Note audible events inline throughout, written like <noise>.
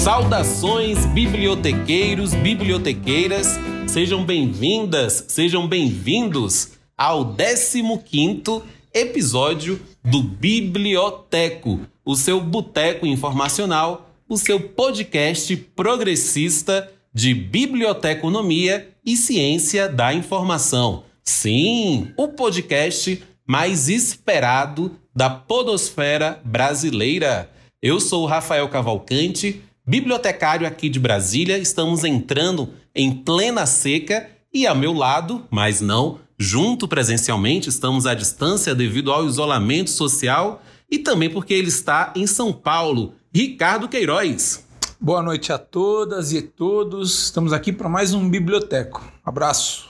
Saudações, bibliotequeiros, bibliotequeiras, sejam bem-vindas, sejam bem-vindos ao 15 episódio do Biblioteco, o seu boteco informacional, o seu podcast progressista de biblioteconomia e ciência da informação. Sim, o podcast mais esperado da podosfera brasileira. Eu sou Rafael Cavalcante, bibliotecário aqui de Brasília. Estamos entrando em plena seca e a meu lado, mas não junto presencialmente, estamos à distância devido ao isolamento social e também porque ele está em São Paulo. Ricardo Queiroz. Boa noite a todas e todos. Estamos aqui para mais um biblioteco. Abraço.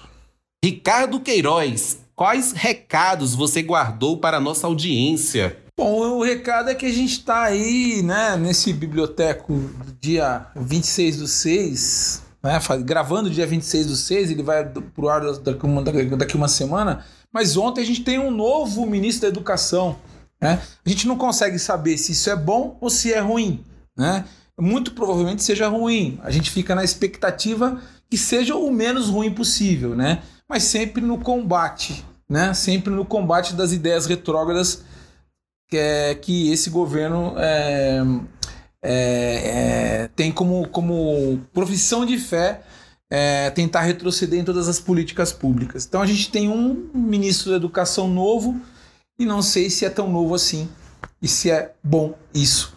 Ricardo Queiroz, quais recados você guardou para a nossa audiência? Bom, o recado é que a gente está aí, né, nesse biblioteco dia 26 do 6, né, gravando dia 26 do 6, ele vai pro ar daqui uma, daqui uma semana, mas ontem a gente tem um novo ministro da Educação, né? A gente não consegue saber se isso é bom ou se é ruim, né? muito provavelmente seja ruim. A gente fica na expectativa que seja o menos ruim possível, né? Mas sempre no combate, né? Sempre no combate das ideias retrógradas que, é, que esse governo é, é, é, tem como, como profissão de fé é, tentar retroceder em todas as políticas públicas. Então a gente tem um ministro da educação novo e não sei se é tão novo assim e se é bom isso.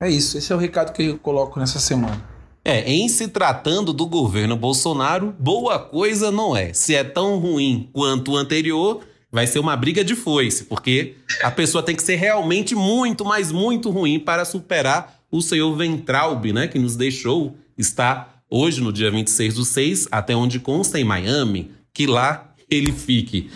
É isso, esse é o recado que eu coloco nessa semana. É, em se tratando do governo Bolsonaro, boa coisa não é. Se é tão ruim quanto o anterior, vai ser uma briga de foice, porque a pessoa tem que ser realmente muito, mas muito ruim para superar o senhor Ventralb, né, que nos deixou, está hoje no dia 26 do 6, até onde consta em Miami, que lá ele fique.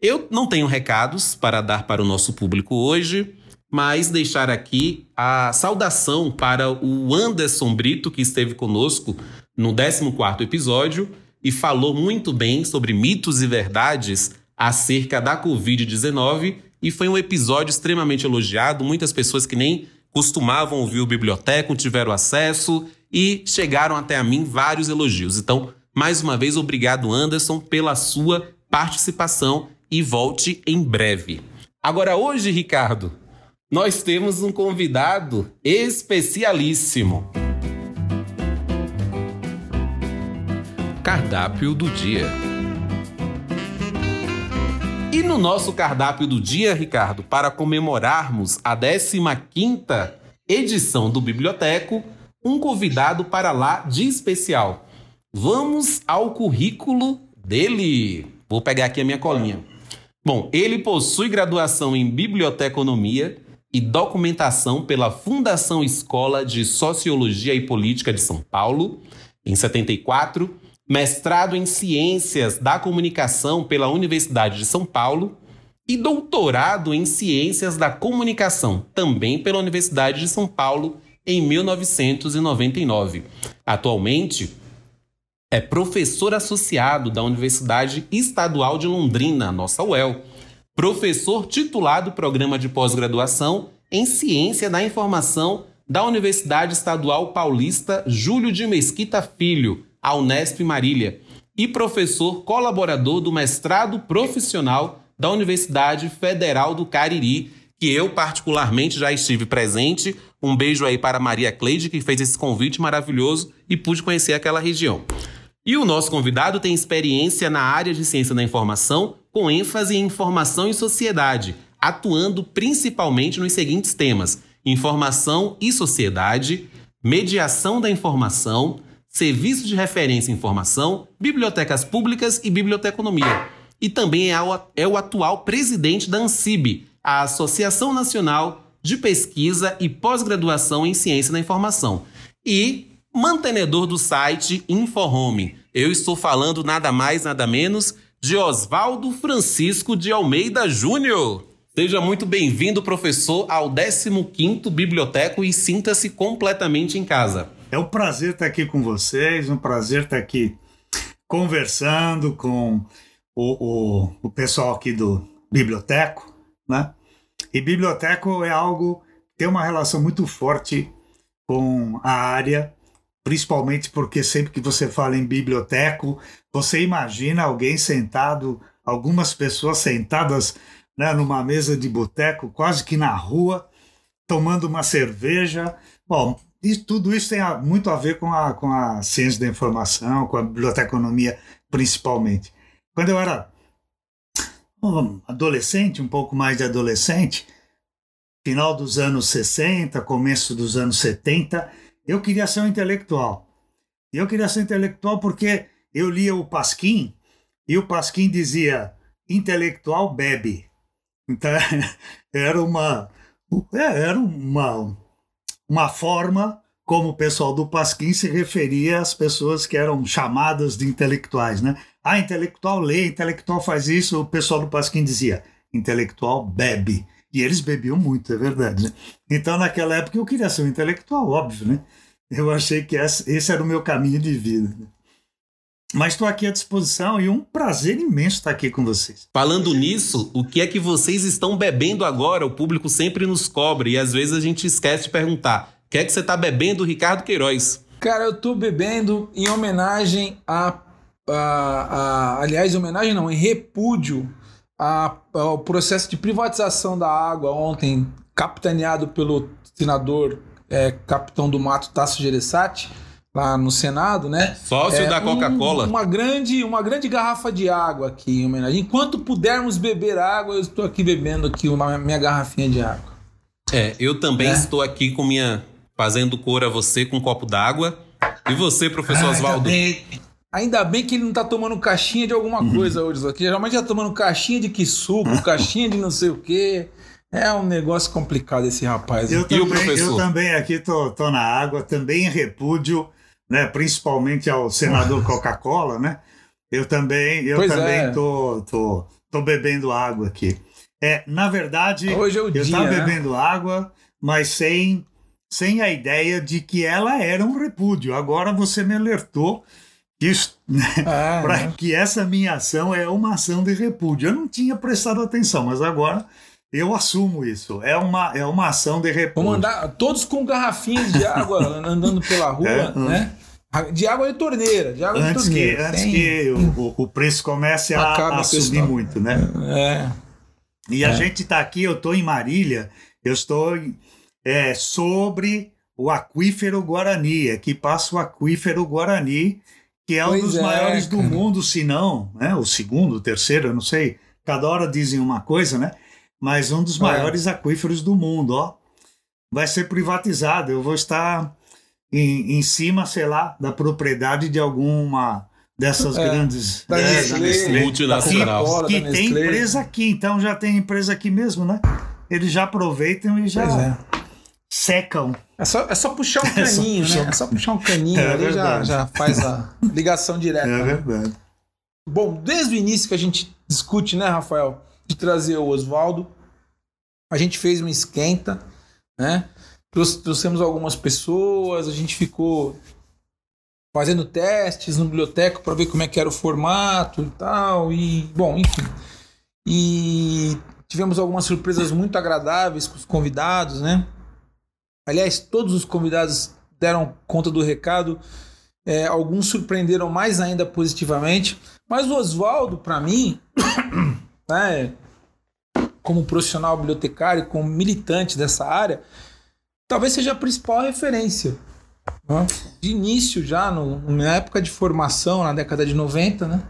Eu não tenho recados para dar para o nosso público hoje mas deixar aqui a saudação para o Anderson Brito, que esteve conosco no 14 episódio e falou muito bem sobre mitos e verdades acerca da Covid-19 e foi um episódio extremamente elogiado. Muitas pessoas que nem costumavam ouvir o Biblioteco tiveram acesso e chegaram até a mim vários elogios. Então, mais uma vez, obrigado, Anderson, pela sua participação e volte em breve. Agora, hoje, Ricardo, nós temos um convidado especialíssimo. Cardápio do dia. E no nosso cardápio do dia, Ricardo, para comemorarmos a 15ª edição do Biblioteco, um convidado para lá de especial. Vamos ao currículo dele. Vou pegar aqui a minha colinha. Bom, ele possui graduação em biblioteconomia, e documentação pela Fundação Escola de Sociologia e Política de São Paulo, em 74, mestrado em Ciências da Comunicação pela Universidade de São Paulo e doutorado em Ciências da Comunicação, também pela Universidade de São Paulo, em 1999. Atualmente, é professor associado da Universidade Estadual de Londrina, nossa UEL professor titular do programa de pós-graduação em Ciência da Informação da Universidade Estadual Paulista Júlio de Mesquita Filho, a Unesp Marília, e professor colaborador do mestrado profissional da Universidade Federal do Cariri, que eu particularmente já estive presente. Um beijo aí para Maria Cleide, que fez esse convite maravilhoso e pude conhecer aquela região. E o nosso convidado tem experiência na área de ciência da informação, com ênfase em informação e sociedade, atuando principalmente nos seguintes temas: informação e sociedade, mediação da informação, serviço de referência em informação, bibliotecas públicas e biblioteconomia. E também é o, é o atual presidente da ANSIB, a Associação Nacional de Pesquisa e Pós-Graduação em Ciência da Informação. E mantenedor do site InfoHome. Eu estou falando nada mais, nada menos de Oswaldo Francisco de Almeida Júnior. Seja muito bem-vindo, professor, ao 15º Biblioteco e sinta-se completamente em casa. É um prazer estar aqui com vocês, um prazer estar aqui conversando com o, o, o pessoal aqui do Biblioteco, né? E Biblioteco é algo que tem uma relação muito forte com a área, principalmente porque sempre que você fala em biblioteco, você imagina alguém sentado, algumas pessoas sentadas né, numa mesa de boteco, quase que na rua, tomando uma cerveja. Bom, e tudo isso tem muito a ver com a, com a ciência da informação, com a biblioteconomia principalmente. Quando eu era adolescente, um pouco mais de adolescente, final dos anos 60, começo dos anos 70, eu queria ser um intelectual. E eu queria ser intelectual porque eu lia o Pasquim e o Pasquim dizia: intelectual bebe. Então <laughs> era uma é, era uma uma forma como o pessoal do Pasquim se referia às pessoas que eram chamadas de intelectuais, né? Ah, intelectual lê, intelectual faz isso. O pessoal do Pasquim dizia: intelectual bebe. E eles bebiam muito, é verdade. Né? Então, naquela época, eu queria ser um intelectual, óbvio, né? Eu achei que esse era o meu caminho de vida. Mas estou aqui à disposição e um prazer imenso estar aqui com vocês. Falando nisso, o que é que vocês estão bebendo agora? O público sempre nos cobre e às vezes a gente esquece de perguntar. O que é que você está bebendo, Ricardo Queiroz? Cara, eu estou bebendo em homenagem a, a, a, Aliás, em homenagem não, em repúdio a, ao processo de privatização da água ontem, capitaneado pelo senador é, capitão do mato Tasso Gereissati, lá no Senado, né? Sócio é, da Coca-Cola. Um, uma, grande, uma grande garrafa de água aqui em homenagem. Enquanto pudermos beber água, eu estou aqui bebendo aqui uma minha garrafinha de água. É, eu também é. estou aqui com minha. fazendo cor a você com um copo d'água. E você, professor Oswaldo? Ainda bem que ele não tá tomando caixinha de alguma uhum. coisa hoje. Aqui geralmente já tomando caixinha de que suco, <laughs> caixinha de não sei o quê. É um negócio complicado esse rapaz. Eu, e também, o professor? eu também aqui tô, tô na água, também em repúdio, né? Principalmente ao senador <laughs> Coca-Cola, né? Eu também, eu também é. tô, tô, tô bebendo água aqui. É, na verdade, é eu dia, estava né? bebendo água, mas sem, sem a ideia de que ela era um repúdio. Agora você me alertou isso, né? <laughs> Ah, para né? que essa minha ação é uma ação de repúdio. Eu não tinha prestado atenção, mas agora eu assumo isso. É uma, é uma ação de repúdio. Vamos andar todos com garrafinhas de água <laughs> andando pela rua, é, né? De água de torneira, de água antes de torneira. Que, antes Tem... que o, o, preço comece a, a subir muito, né? É. E a é. gente está aqui, eu estou em Marília, eu estou é, sobre o aquífero Guarani. Aqui passa o aquífero Guarani, que é pois um dos é, maiores cara. do mundo, se não, né? O segundo, o terceiro, eu não sei. Cada hora dizem uma coisa, né? Mas um dos é. maiores aquíferos do mundo, ó. Vai ser privatizado. Eu vou estar em, em cima, sei lá, da propriedade de alguma dessas é, grandes da é, Nestlé, Nestlé, multinacional. Que, que tem empresa aqui, então já tem empresa aqui mesmo, né? Eles já aproveitam e já é. secam. É só, é só puxar um <laughs> é caninho, né? É só puxar um caninho é ali já, já faz a ligação <laughs> direta. É né? verdade. Bom, desde o início que a gente discute, né, Rafael, de trazer o Oswaldo, a gente fez um esquenta, né? Trouxemos algumas pessoas, a gente ficou fazendo testes no biblioteca para ver como é que era o formato e tal, e bom, enfim. E tivemos algumas surpresas muito agradáveis com os convidados, né? Aliás, todos os convidados deram conta do recado. É, alguns surpreenderam mais ainda positivamente. Mas o Oswaldo, para mim, <coughs> né, como profissional bibliotecário, como militante dessa área, talvez seja a principal referência. Né? De início, já no, na época de formação, na década de 90, né?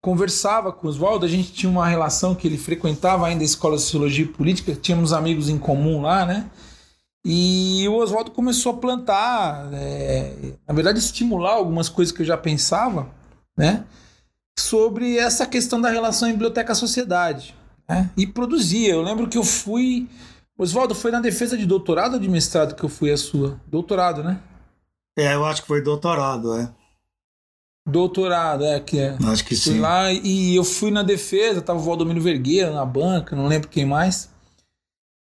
conversava com o Oswaldo, a gente tinha uma relação que ele frequentava ainda a Escola de Sociologia e Política, tínhamos amigos em comum lá, né? E o Oswaldo começou a plantar, é, na verdade, estimular algumas coisas que eu já pensava, né? Sobre essa questão da relação em biblioteca-sociedade. Né? E produzia. Eu lembro que eu fui. Oswaldo, foi na defesa de doutorado ou de mestrado que eu fui a sua? Doutorado, né? É, eu acho que foi doutorado, é. Doutorado, é, que é. Acho que fui sim. lá e eu fui na defesa, tava o Valdomiro Vergueira na banca, não lembro quem mais.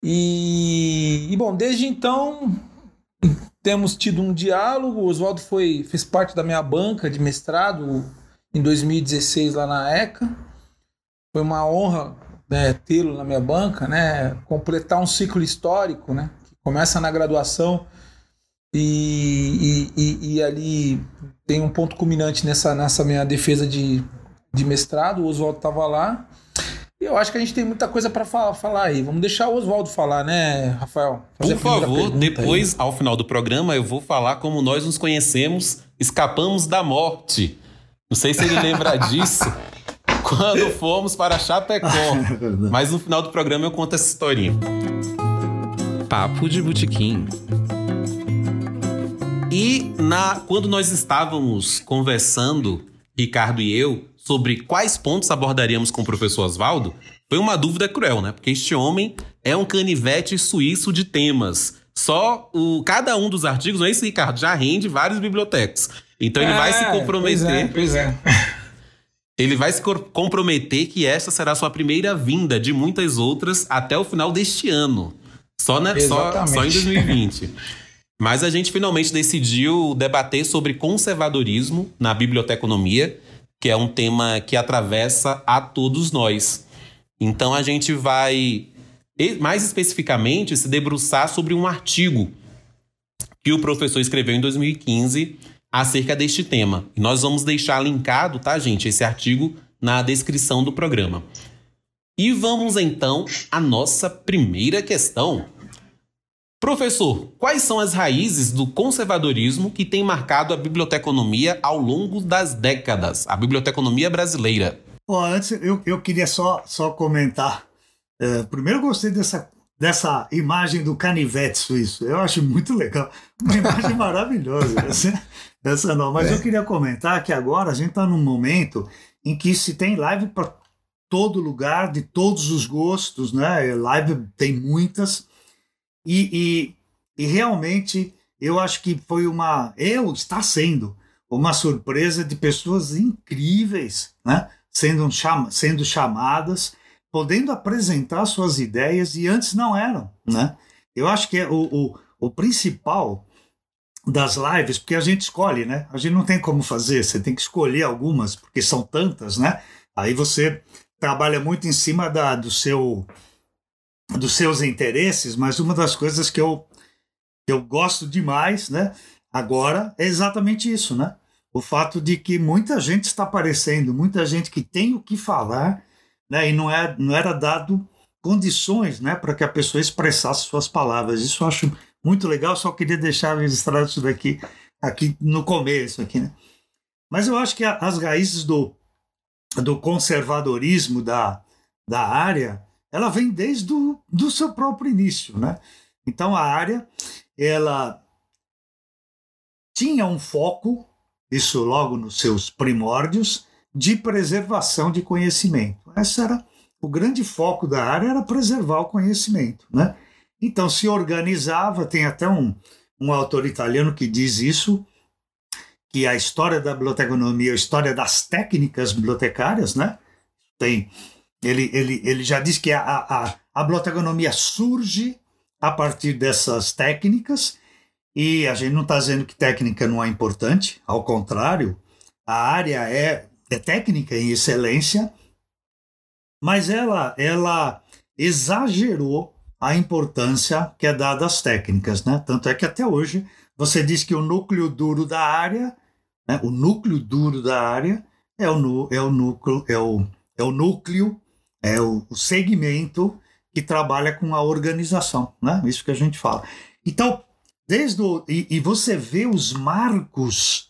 E, e bom, desde então temos tido um diálogo. O Oswaldo foi fez parte da minha banca de mestrado em 2016 lá na ECA. Foi uma honra né, tê-lo na minha banca, né? Completar um ciclo histórico, né? Que começa na graduação E, e, e, e, ali tem um ponto culminante nessa, nessa minha defesa de, de mestrado. O Oswaldo estava lá. E eu acho que a gente tem muita coisa para falar, falar, aí. Vamos deixar o Oswaldo falar, né, Rafael? Fazer Por favor, depois, aí. ao final do programa, eu vou falar como nós nos conhecemos, escapamos da morte. Não sei se ele lembra <laughs> disso. Quando fomos para Chapecó. <laughs> Mas no final do programa eu conto essa historinha. Papo de Botequim. E na, quando nós estávamos conversando, Ricardo e eu, sobre quais pontos abordaríamos com o professor Oswaldo, foi uma dúvida cruel, né? Porque este homem é um canivete suíço de temas. Só o cada um dos artigos, não é isso, Ricardo? Já rende vários bibliotecas. Então ele é, vai se comprometer. Pois é, pois <laughs> é. Ele vai se comprometer que esta será sua primeira vinda de muitas outras até o final deste ano. Só, né, só, só em 2020. <laughs> Mas a gente finalmente decidiu debater sobre conservadorismo na biblioteconomia que é um tema que atravessa a todos nós. Então a gente vai, mais especificamente, se debruçar sobre um artigo que o professor escreveu em 2015 acerca deste tema. E nós vamos deixar linkado, tá, gente, esse artigo na descrição do programa. E vamos então à nossa primeira questão. Professor, quais são as raízes do conservadorismo que tem marcado a biblioteconomia ao longo das décadas, a biblioteconomia brasileira? Bom, antes eu, eu queria só, só comentar. É, primeiro, eu gostei dessa, dessa imagem do canivete suíço. Eu acho muito legal. Uma imagem <laughs> maravilhosa. Essa, essa não. Mas é. eu queria comentar que agora a gente está num momento em que se tem live para todo lugar, de todos os gostos, né? Live tem muitas. E, e, e realmente eu acho que foi uma, eu está sendo uma surpresa de pessoas incríveis, né? Sendo, cham, sendo chamadas, podendo apresentar suas ideias e antes não eram, né? Eu acho que é o, o, o principal das lives, porque a gente escolhe, né? A gente não tem como fazer, você tem que escolher algumas, porque são tantas, né? Aí você trabalha muito em cima da, do seu dos seus interesses, mas uma das coisas que eu, eu gosto demais, né, agora, é exatamente isso, né? O fato de que muita gente está aparecendo, muita gente que tem o que falar, né, e não, é, não era dado condições, né, para que a pessoa expressasse suas palavras. Isso eu acho muito legal, só queria deixar registrado isso daqui aqui no começo aqui, né? Mas eu acho que as raízes do, do conservadorismo da, da área ela vem desde o do seu próprio início, né? Então a área ela tinha um foco, isso logo nos seus primórdios, de preservação de conhecimento. Esse era o grande foco da área era preservar o conhecimento, né? Então se organizava, tem até um, um autor italiano que diz isso, que a história da biblioteconomia, a história das técnicas bibliotecárias, né? Tem ele, ele, ele já diz que a, a, a biblioteconomia surge a partir dessas técnicas, e a gente não está dizendo que técnica não é importante, ao contrário, a área é, é técnica em excelência, mas ela, ela exagerou a importância que é dada às técnicas. Né? Tanto é que até hoje você diz que o núcleo duro da área, né? o núcleo duro da área é o, é o núcleo, é o, é o núcleo é o, o segmento que trabalha com a organização, né? Isso que a gente fala. Então, desde o, e, e, você vê os marcos,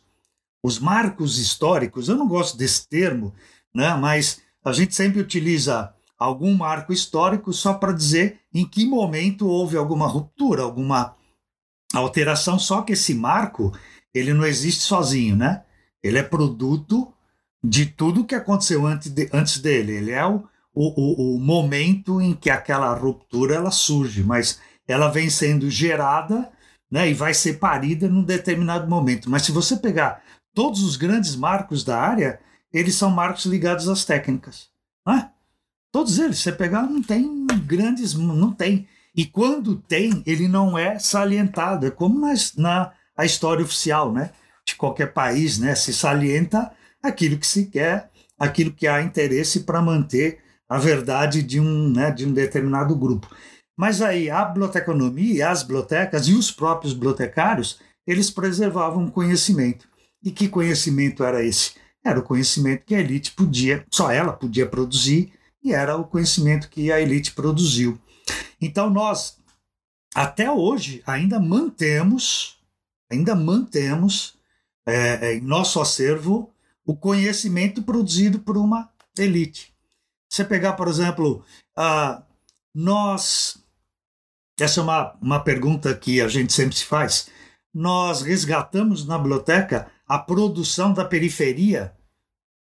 os marcos históricos. Eu não gosto desse termo, né? Mas a gente sempre utiliza algum marco histórico só para dizer em que momento houve alguma ruptura, alguma alteração. Só que esse marco ele não existe sozinho, né? Ele é produto de tudo que aconteceu antes, de, antes dele. Ele é o, o, o, momento em que aquela ruptura ela surge, mas ela vem sendo gerada né, e vai ser parida num determinado momento. Mas se você pegar todos os grandes marcos da área, eles são marcos ligados às técnicas. Né? Todos eles, você pegar, não tem grandes, não tem. E quando tem, ele não é salientado, é como na, na a história oficial né, de qualquer país, né, se salienta aquilo que se quer, aquilo que há interesse para manter a verdade de um, né, de um determinado grupo. Mas aí a biblioteconomia, as bibliotecas e os próprios bibliotecários, eles preservavam conhecimento. E que conhecimento era esse? Era o conhecimento que a elite podia, só ela podia produzir, e era o conhecimento que a elite produziu. Então nós, até hoje, ainda mantemos, ainda mantemos é, é, em nosso acervo o conhecimento produzido por uma elite. Você pegar, por exemplo, uh, nós. Essa é uma, uma pergunta que a gente sempre se faz. Nós resgatamos na biblioteca a produção da periferia.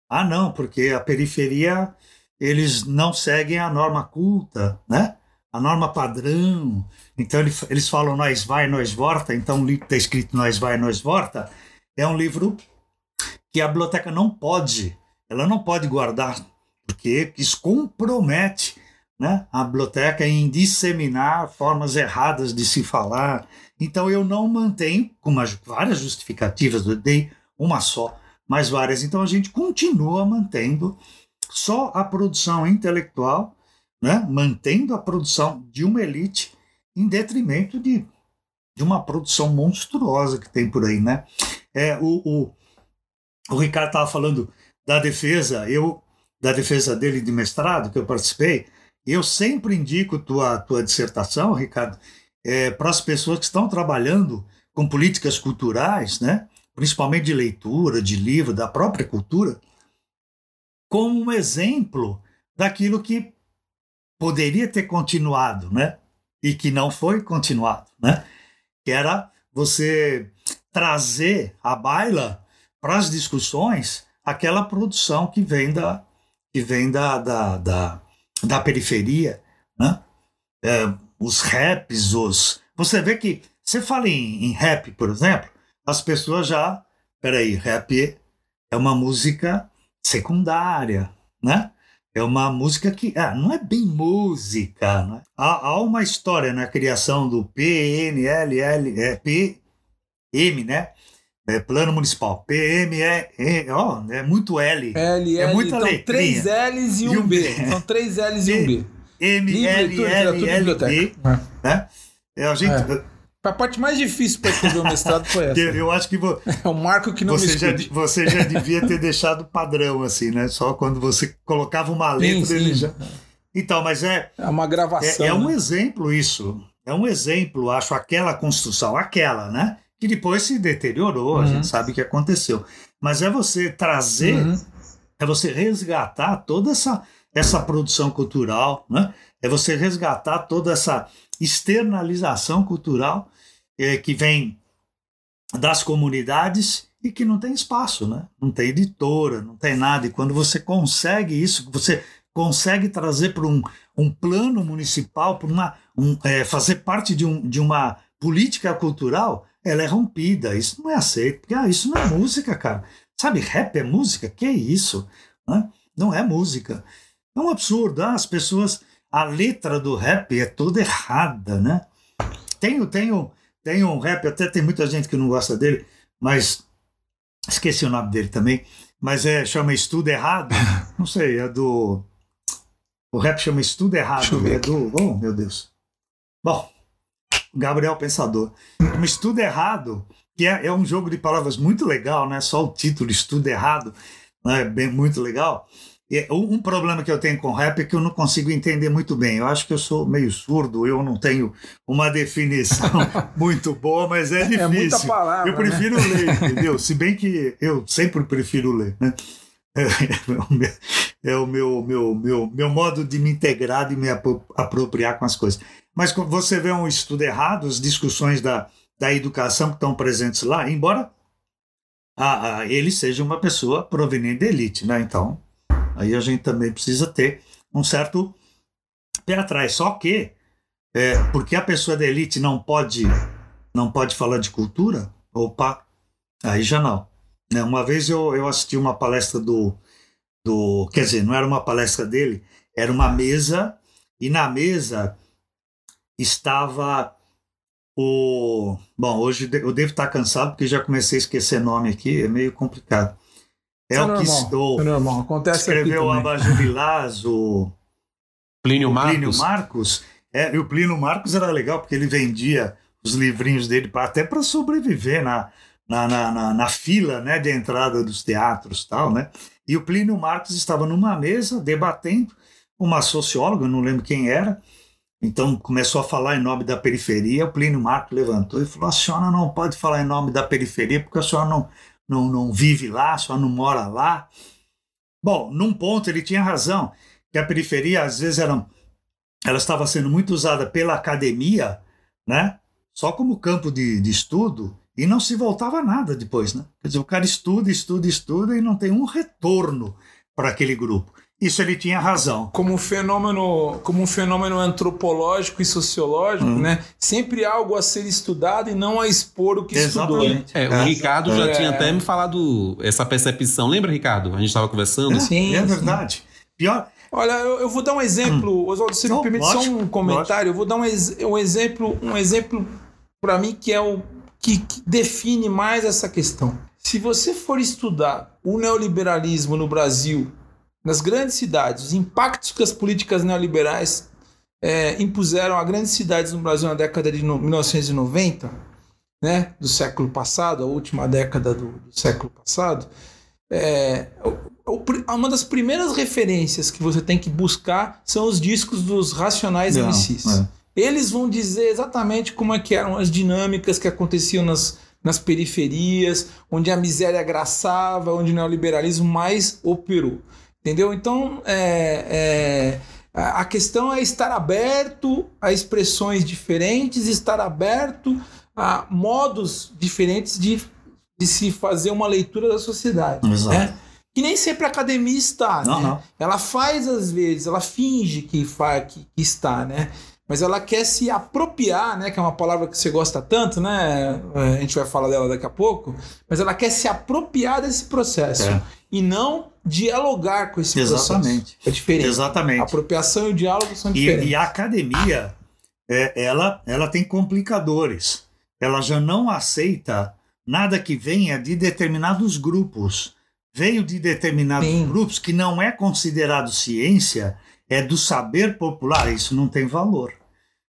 Ah, não, porque a periferia eles não seguem a norma culta, né? a norma padrão. Então eles falam nós vai, nós volta. Então o livro está escrito nós vai, nós volta é um livro que a biblioteca não pode, ela não pode guardar, porque isso compromete né, a biblioteca em disseminar formas erradas de se falar. Então eu não mantenho, com várias justificativas, eu dei uma só, mas várias. Então a gente continua mantendo só a produção intelectual, né, mantendo a produção de uma elite em detrimento de, de uma produção monstruosa que tem por aí. Né? É, o, o, o Ricardo estava falando da defesa, eu da defesa dele de mestrado que eu participei, eu sempre indico tua tua dissertação, Ricardo, é, para as pessoas que estão trabalhando com políticas culturais, né, principalmente de leitura, de livro, da própria cultura, como um exemplo daquilo que poderia ter continuado, né, e que não foi continuado, né, que era você trazer à baila para as discussões aquela produção que vem da, que vem da, da, da, da periferia, né? É, os raps, os. Você vê que você fala em, em, rap, por exemplo, as pessoas já. Peraí, rap é uma música secundária, né? É uma música que ah, não é bem música. Né? Há, há, uma história na criação do PNLL, é, PM, né? É, plano municipal. PM é, é, ó, é muito L. L, é L, muita então, letrinha. três L's e um B. São três L's e um B. M, L, L, L, B. Né? É, a gente... É. A parte mais difícil para escrever o mestrado foi essa. <laughs> Eu acho que vo... é um marco que não você já, você já devia ter deixado padrão assim, né? Só quando você colocava uma letra sim, ele sim. já. Então, mas é é uma gravação. é, é um né? exemplo isso. É um exemplo, acho, aquela construção, aquela, né? Que depois se deteriorou, a Uhum. gente sabe o que aconteceu. Mas é você trazer, Uhum. é você resgatar toda essa, essa produção cultural, né? É você resgatar toda essa externalização cultural eh, que vem das comunidades e que não tem espaço, né? Não tem editora, não tem nada. E quando você consegue isso, você consegue trazer para um, um plano municipal, para uma um, é, fazer parte de, um, de uma política cultural, ela é rompida. Isso não é aceito, porque ah, isso não é música, cara. Sabe, rap é música? Que isso? Né? Não é música. É um absurdo. Ah, as pessoas. A letra do rap é toda errada, né? Tem, um, tem um rap, até tem muita gente que não gosta dele, mas esqueci o nome dele também. Mas é, chama Estudo Errado. <laughs> Não sei, é do. O rap chama Estudo Errado. É do. Oh, meu Deus. Bom, Gabriel Pensador. Um estudo errado, que é, é um jogo de palavras muito legal, né? Só o título, estudo errado, né? bem muito legal. Um problema que eu tenho com rap é que eu não consigo entender muito bem. Eu acho que eu sou meio surdo, eu não tenho uma definição <laughs> muito boa, mas é difícil. É muita palavra. Eu prefiro ler, <laughs> entendeu? Se bem que eu sempre prefiro ler, né? É o meu, é o meu, meu, meu, meu modo de me integrar e me apro- apropriar com as coisas. Mas você vê um estudo errado, as discussões da, da educação que estão presentes lá, embora a, a, ele seja uma pessoa proveniente da elite, né? Então, aí a gente também precisa ter um certo pé atrás. Só que, é, porque a pessoa da elite não pode, não pode falar de cultura, opa, aí já não. Né? Uma vez eu, eu assisti uma palestra do, do. Quer dizer, não era uma palestra dele, era uma mesa, e na mesa estava o. Bom, hoje eu devo estar cansado porque já comecei a esquecer nome aqui, é meio complicado. É o que o, é normal. Acontece aqui escreveu o também. Abajur Bilaz, o Plínio o Marcos. Plínio Marcos. É, e o Plínio Marcos era legal porque ele vendia os livrinhos dele, até para sobreviver na, na, na, na, na, fila né, de entrada dos teatros tal, né? E o Plínio Marcos estava numa mesa debatendo, uma socióloga, não lembro quem era, então começou a falar em nome da periferia, o Plínio Marcos levantou e falou, a senhora não pode falar em nome da periferia porque a senhora não, não, não vive lá, a senhora não mora lá. Bom, num ponto ele tinha razão, que a periferia às vezes era, ela estava sendo muito usada pela academia, né? Só como campo de, de estudo, e não se voltava nada depois, né? Quer dizer, o cara estuda, estuda, estuda e não tem um retorno para aquele grupo. Isso ele tinha razão. Como um fenômeno, como um fenômeno antropológico e sociológico, hum. né? Sempre algo a ser estudado e não a expor o que Exatamente. estudou. É, o é. Ricardo já é. tinha até me falado essa percepção. Lembra, Ricardo? A gente estava conversando. É, sim, é verdade. Sim. Pior. Olha, eu, eu, vou dar um exemplo, hum. Oswaldo, se me permite lógico, só um comentário. Lógico. Eu vou dar um, ex, um exemplo, um exemplo para mim que é o que, que define mais essa questão. Se você for estudar o neoliberalismo no Brasil nas grandes cidades, os impactos que as políticas neoliberais é, impuseram a grandes cidades no Brasil na década de 1990, né, do século passado, a última década do, do século passado, é, uma das primeiras referências que você tem que buscar são os discos dos Racionais Não, MCs. É. Eles vão dizer exatamente como é que eram as dinâmicas que aconteciam nas, nas periferias, onde a miséria graçava, onde o neoliberalismo mais operou. Entendeu? Então, é, é, a questão é estar aberto a expressões diferentes, estar aberto a modos diferentes de, de se fazer uma leitura da sociedade. Exato. Né? Que nem sempre a academia está. Não, né? não. Ela faz às vezes, ela finge que, que, que está, né? mas ela quer se apropriar, né, que é uma palavra que você gosta tanto, né? A gente vai falar dela daqui a pouco, mas ela quer se apropriar desse processo é. E não dialogar com esse Exatamente. processo. É diferente. Exatamente. A apropriação e o diálogo são diferentes. E, e a academia, é, ela, ela tem complicadores. Ela já não aceita nada que venha de determinados grupos. Veio de determinados Sim. grupos que não é considerado ciência, é do saber popular. Isso não tem valor.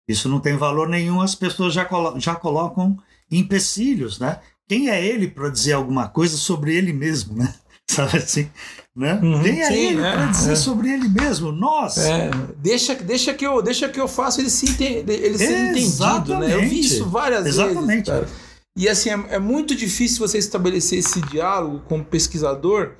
Isso não tem valor nenhum, as pessoas já, colo já colocam empecilhos, né? Quem é ele para dizer alguma coisa sobre ele mesmo, né? <laughs> Sabe assim? Né? Uhum, é sim, ele é, para dizer é. sobre ele mesmo? Nós! É, deixa, deixa, que eu, deixa que eu faça ele, se ente, ele ser entendido, né? Eu vi isso várias Exatamente. vezes. E assim, é, é muito difícil você estabelecer esse diálogo como pesquisador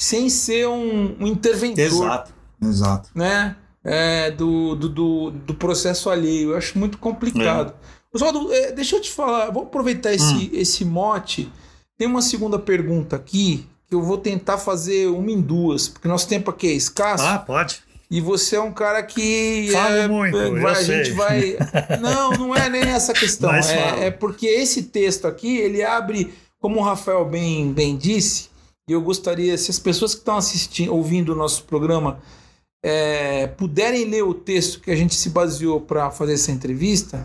sem ser um, um interventor. Exato, exato. Né? é, do, do, do, do, processo alheio. Eu acho muito complicado. É. Oswaldo, é, deixa eu te falar, vou aproveitar esse, hum. esse mote. Tem uma segunda pergunta aqui eu vou tentar fazer uma em duas, porque nosso tempo aqui é escasso. Ah, pode. E você é um cara que. Fala é, muito, vai, a gente vai. <laughs> Não, não é nem essa questão. É, é, porque esse texto aqui, ele abre, como o Rafael bem, bem disse, e eu gostaria, se as pessoas que estão assistindo, ouvindo o nosso programa é, puderem ler o texto que a gente se baseou para fazer essa entrevista,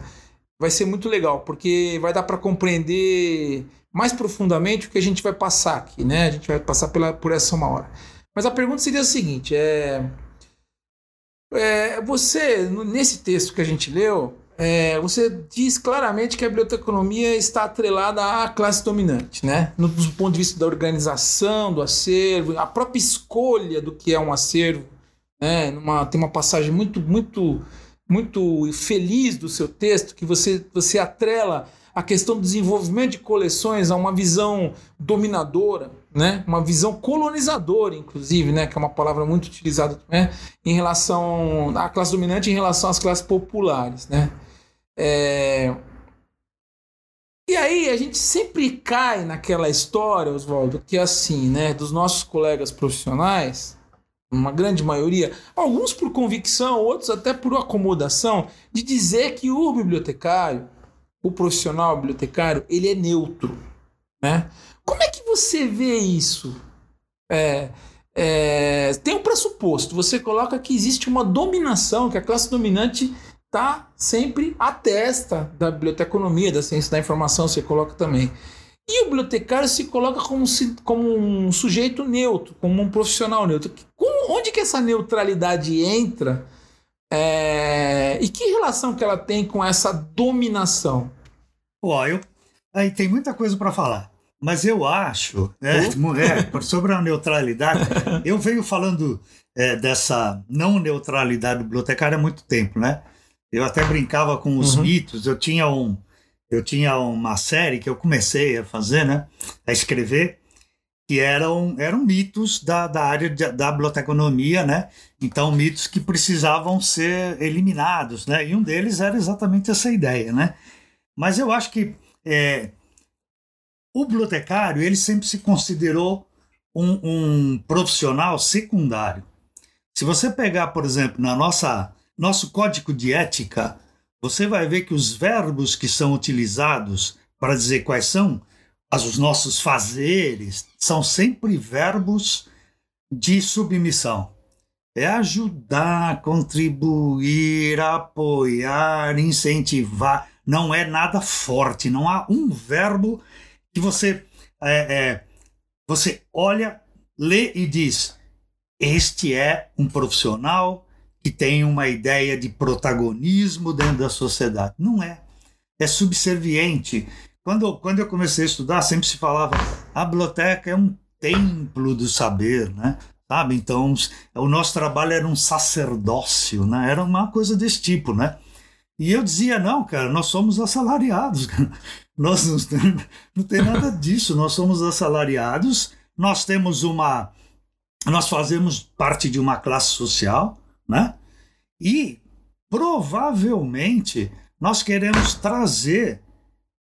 vai ser muito legal, porque vai dar para compreender mais profundamente o que a gente vai passar aqui, né? A gente vai passar pela, por essa uma hora. Mas a pergunta seria a seguinte: é, é você, nesse texto que a gente leu, é, você diz claramente que a biblioteconomia está atrelada à classe dominante, né? No, do ponto de vista da organização, do acervo, a própria escolha do que é um acervo né? Numa, tem uma passagem muito, muito, muito feliz do seu texto que você, você atrela a questão do desenvolvimento de coleções a uma visão dominadora, né? uma visão colonizadora, inclusive, né? que é uma palavra muito utilizada né? em relação à classe dominante em relação às classes populares. Né? É... E aí a gente sempre cai naquela história, Oswaldo, que é assim, né? dos nossos colegas profissionais, uma grande maioria, alguns por convicção, outros até por acomodação, de dizer que o bibliotecário, o profissional bibliotecário, ele é neutro. Né? Como é que você vê isso? É, é, tem um pressuposto, você coloca que existe uma dominação, que a classe dominante está sempre à testa da biblioteconomia, da ciência da informação, você coloca também. E o bibliotecário se coloca como, como um sujeito neutro, como um profissional neutro. Como, onde que essa neutralidade entra? É, e que relação que ela tem com essa dominação? Eu, aí tem muita coisa para falar. Mas eu acho, né, é, <laughs> sobre a neutralidade, <laughs> eu venho falando é, dessa não neutralidade bibliotecária há muito tempo, né? Eu até brincava com os uhum. mitos. Eu tinha um, eu tinha uma série que eu comecei a fazer, né, a escrever, que eram, eram mitos da, da área de, da biblioteconomia, né? Então, mitos que precisavam ser eliminados, né? E um deles era exatamente essa ideia, né? Mas eu acho que é, o bibliotecário, ele sempre se considerou um, um profissional secundário. Se você pegar, por exemplo, na nossa nosso código de ética, você vai ver que os verbos que são utilizados para dizer quais são os nossos fazeres são sempre verbos de submissão. É ajudar, contribuir, apoiar, incentivar. Não é nada forte, não há um verbo que você é, é, você olha, lê e diz: este é um profissional que tem uma ideia de protagonismo dentro da sociedade. Não é. É subserviente. Quando, quando eu comecei a estudar, sempre se falava a biblioteca é um templo do saber, né? Sabe? Então, o nosso trabalho era um sacerdócio, né? Era uma coisa desse tipo, né? E eu dizia, não, cara, nós somos assalariados. <laughs> Nós não, não tem nada disso, nós somos assalariados, nós temos uma. Nós fazemos parte de uma classe social, né? E provavelmente nós queremos trazer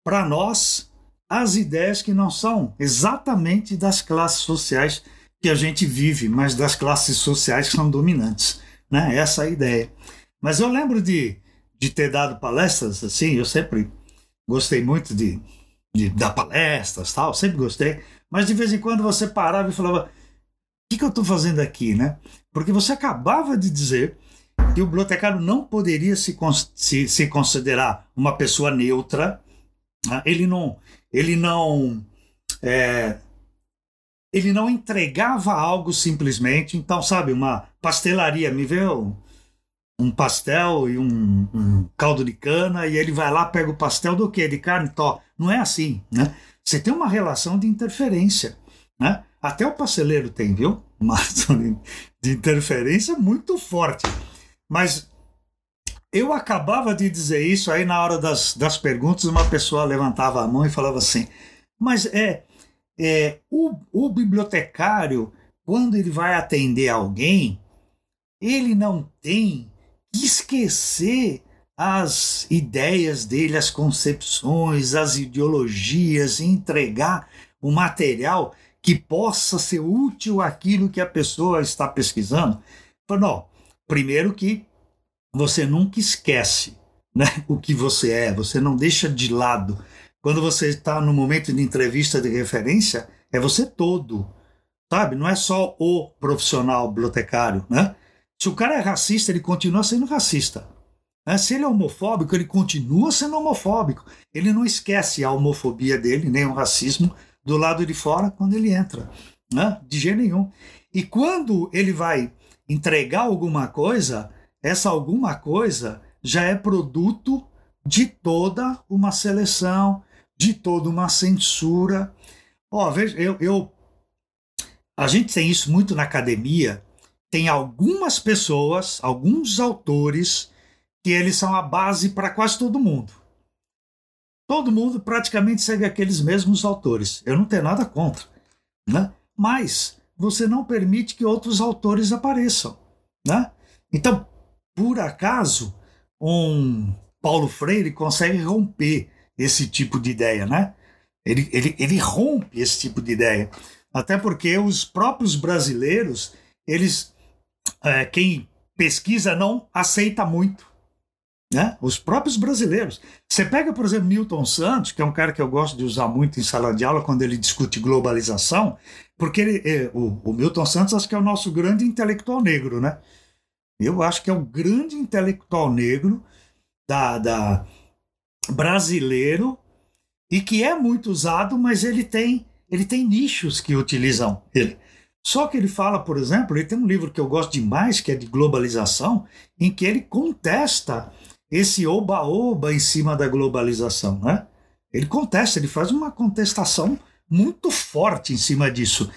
para nós as ideias que não são exatamente das classes sociais que a gente vive, mas das classes sociais que são dominantes, né? Essa é a ideia. Mas eu lembro de, de ter dado palestras assim, eu sempre gostei muito de, de dar palestras, tal, sempre gostei, mas de vez em quando você parava e falava: o que, que eu estou fazendo aqui, né? Porque você acabava de dizer que o bibliotecário não poderia se, se, se considerar uma pessoa neutra, né? ele não, ele não, é, ele não entregava algo simplesmente. Então, sabe, uma pastelaria me veio um pastel e um, um, caldo de cana e ele vai lá pega o pastel do que de carne? Tó. Não é assim né? Você tem uma relação de interferência né? Até o pasteleiro tem viu? Uma de interferência muito forte. Mas eu acabava de dizer isso aí na hora das, das perguntas uma pessoa levantava a mão e falava assim mas é, é o, o bibliotecário quando ele vai atender alguém ele não tem esquecer as ideias dele, as concepções, as ideologias, e entregar o material que possa ser útil àquilo que a pessoa está pesquisando. Não, primeiro que você nunca esquece né, o que você é, você não deixa de lado. Quando você está no momento de entrevista de referência, é você todo, sabe? Não é só o profissional bibliotecário, né? Se o cara é racista, ele continua sendo racista. Né? Se ele é homofóbico, ele continua sendo homofóbico. Ele não esquece a homofobia dele, nem o racismo, do lado de fora quando ele entra. Né? De jeito nenhum. E quando ele vai entregar alguma coisa, essa alguma coisa já é produto de toda uma seleção, de toda uma censura. Ó, veja, eu, eu, a gente tem isso muito na academia, tem algumas pessoas, alguns autores, que eles são a base para quase todo mundo. Todo mundo praticamente segue aqueles mesmos autores. Eu não tenho nada contra. Né? Mas você não permite que outros autores apareçam. Né? Então, por acaso, um Paulo Freire consegue romper esse tipo de ideia, né? Ele, ele, ele rompe esse tipo de ideia. Até porque os próprios brasileiros, eles é, quem pesquisa não aceita muito. Né? Os próprios brasileiros. Você pega, por exemplo, Milton Santos, que é um cara que eu gosto de usar muito em sala de aula quando ele discute globalização, porque ele, é, o, o, Milton Santos acho que é o nosso grande intelectual negro, né? Eu acho que é o grande intelectual negro da, da brasileiro e que é muito usado, mas ele tem ele tem nichos que utilizam ele. Só que ele fala, por exemplo, ele tem um livro que eu gosto demais, que é de globalização, em que ele contesta esse oba-oba em cima da globalização, né? Ele contesta, ele faz uma contestação muito forte em cima disso.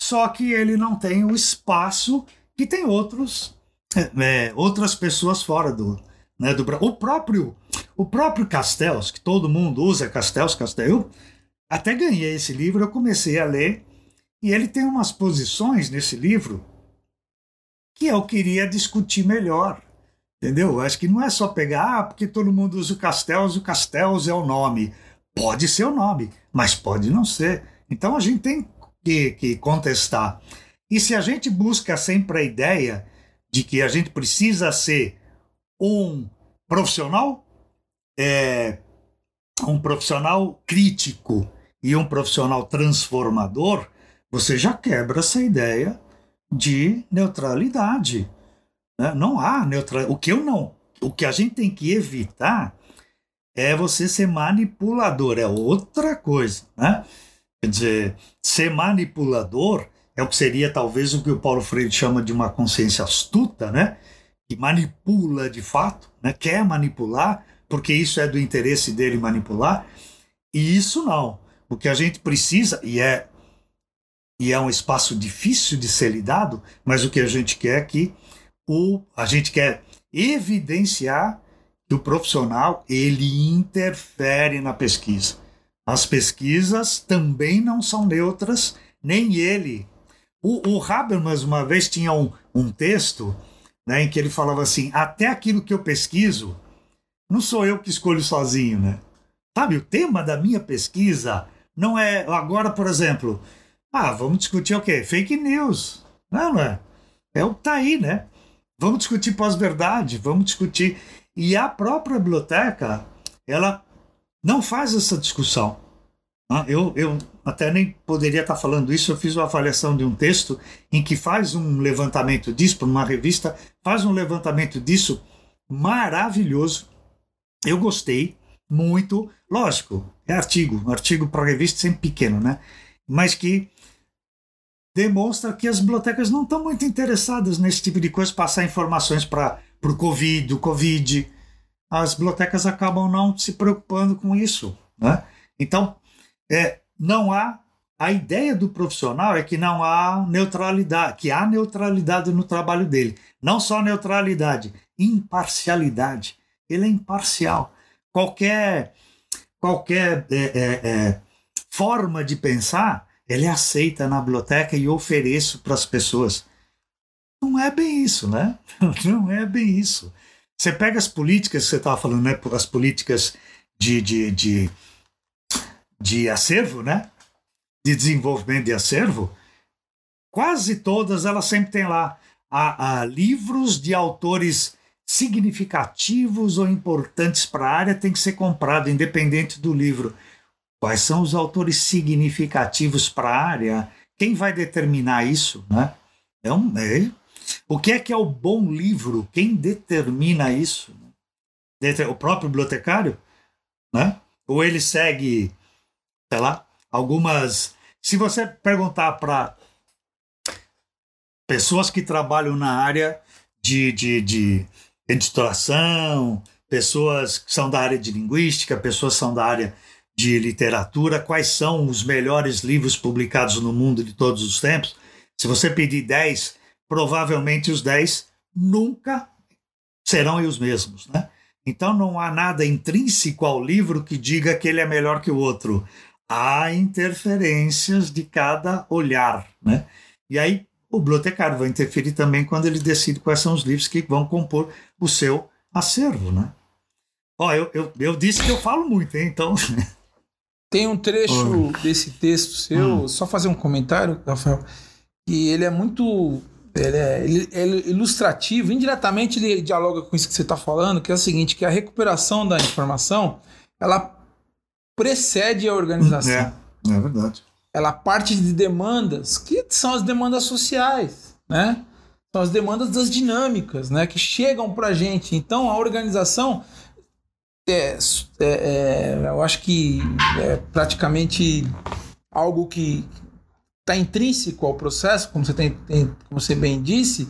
Só que ele não tem o espaço que tem outros, é, é outras pessoas fora do, né, do o próprio o próprio Castells, que todo mundo usa Castells, Castells. Até ganhei esse livro, eu comecei a ler e ele tem umas posições nesse livro que eu queria discutir melhor. Entendeu? Acho que não é só pegar, ah, porque todo mundo usa o Castells, o Castells é o nome. Pode ser o nome, mas pode não ser. Então a gente tem que, que contestar. E se a gente busca sempre a ideia de que a gente precisa ser um profissional, é, um profissional crítico e um profissional transformador, você já quebra essa ideia de neutralidade. Né? Não há neutralidade. O que eu não, o que a gente tem que evitar é você ser manipulador, é outra coisa, né? Quer dizer, ser manipulador é o que seria talvez o que o Paulo Freire chama de uma consciência astuta, né? Que manipula de fato, né? Quer manipular, porque isso é do interesse dele manipular. E isso não. O que a gente precisa, e é e é um espaço difícil de ser lidado, mas o que a gente quer é que o, a gente quer evidenciar que o profissional ele interfere na pesquisa. As pesquisas também não são neutras, nem ele. O, o Habermas uma vez tinha um, um texto né, em que ele falava assim: até aquilo que eu pesquiso, não sou eu que escolho sozinho, né? Sabe, o tema da minha pesquisa não é agora, por exemplo, ah, vamos discutir o quê? Fake news. Não, não é? É o que está aí, né? Vamos discutir pós-verdade, vamos discutir. E a própria biblioteca, ela não faz essa discussão. Ah, eu, eu até nem poderia estar falando isso, eu fiz uma avaliação de um texto em que faz um levantamento disso, para uma revista, faz um levantamento disso maravilhoso. Eu gostei muito. Lógico, é artigo, artigo para revista sempre pequeno, né? Mas que demonstra que as bibliotecas não estão muito interessadas nesse tipo de coisa, passar informações para o COVID, o Covid. As bibliotecas acabam não se preocupando com isso. Né? Então, é, não há. A ideia do profissional é que não há neutralidade, que há neutralidade no trabalho dele. Não só neutralidade, imparcialidade. Ele é imparcial. Qualquer, qualquer é, é, é forma de pensar ele aceita na biblioteca e ofereço para as pessoas. Não é bem isso, né? <laughs> Não é bem isso. Você pega as políticas que você estava falando, né? As políticas de, de, de, de acervo, né? De desenvolvimento de acervo, quase todas elas sempre têm lá a, a livros de autores significativos ou importantes para a área tem que ser comprado, independente do livro. Quais são os autores significativos para a área? Quem vai determinar isso? Né? Um, é, o que é que é o bom livro? Quem determina isso? O próprio bibliotecário? Né? Ou ele segue, sei lá, algumas. Se você perguntar para pessoas que trabalham na área de, de, de editoração, pessoas que são da área de linguística, pessoas que são da área de literatura, quais são os melhores livros publicados no mundo de todos os tempos. Se você pedir 10, provavelmente os 10 nunca serão os mesmos, né? Então não há nada intrínseco ao livro que diga que ele é melhor que o outro. Há interferências de cada olhar, né? E aí o bibliotecário vai interferir também quando ele decide quais são os livros que vão compor o seu acervo, né? Ó, eu, eu, eu disse que eu falo muito, hein? Então <laughs> Tem um trecho desse texto seu, hum. só fazer um comentário, Rafael, que ele é muito. Ele é, ele, é ilustrativo, indiretamente ele dialoga com isso que você está falando, que é o seguinte: que a recuperação da informação ela precede a organização. É, é verdade. Ela parte de demandas que são as demandas sociais, né? São as demandas das dinâmicas, né? Que chegam para a gente. Então a organização é, é, é, eu acho que é praticamente algo que está intrínseco ao processo, como você, tem, tem, como você bem disse,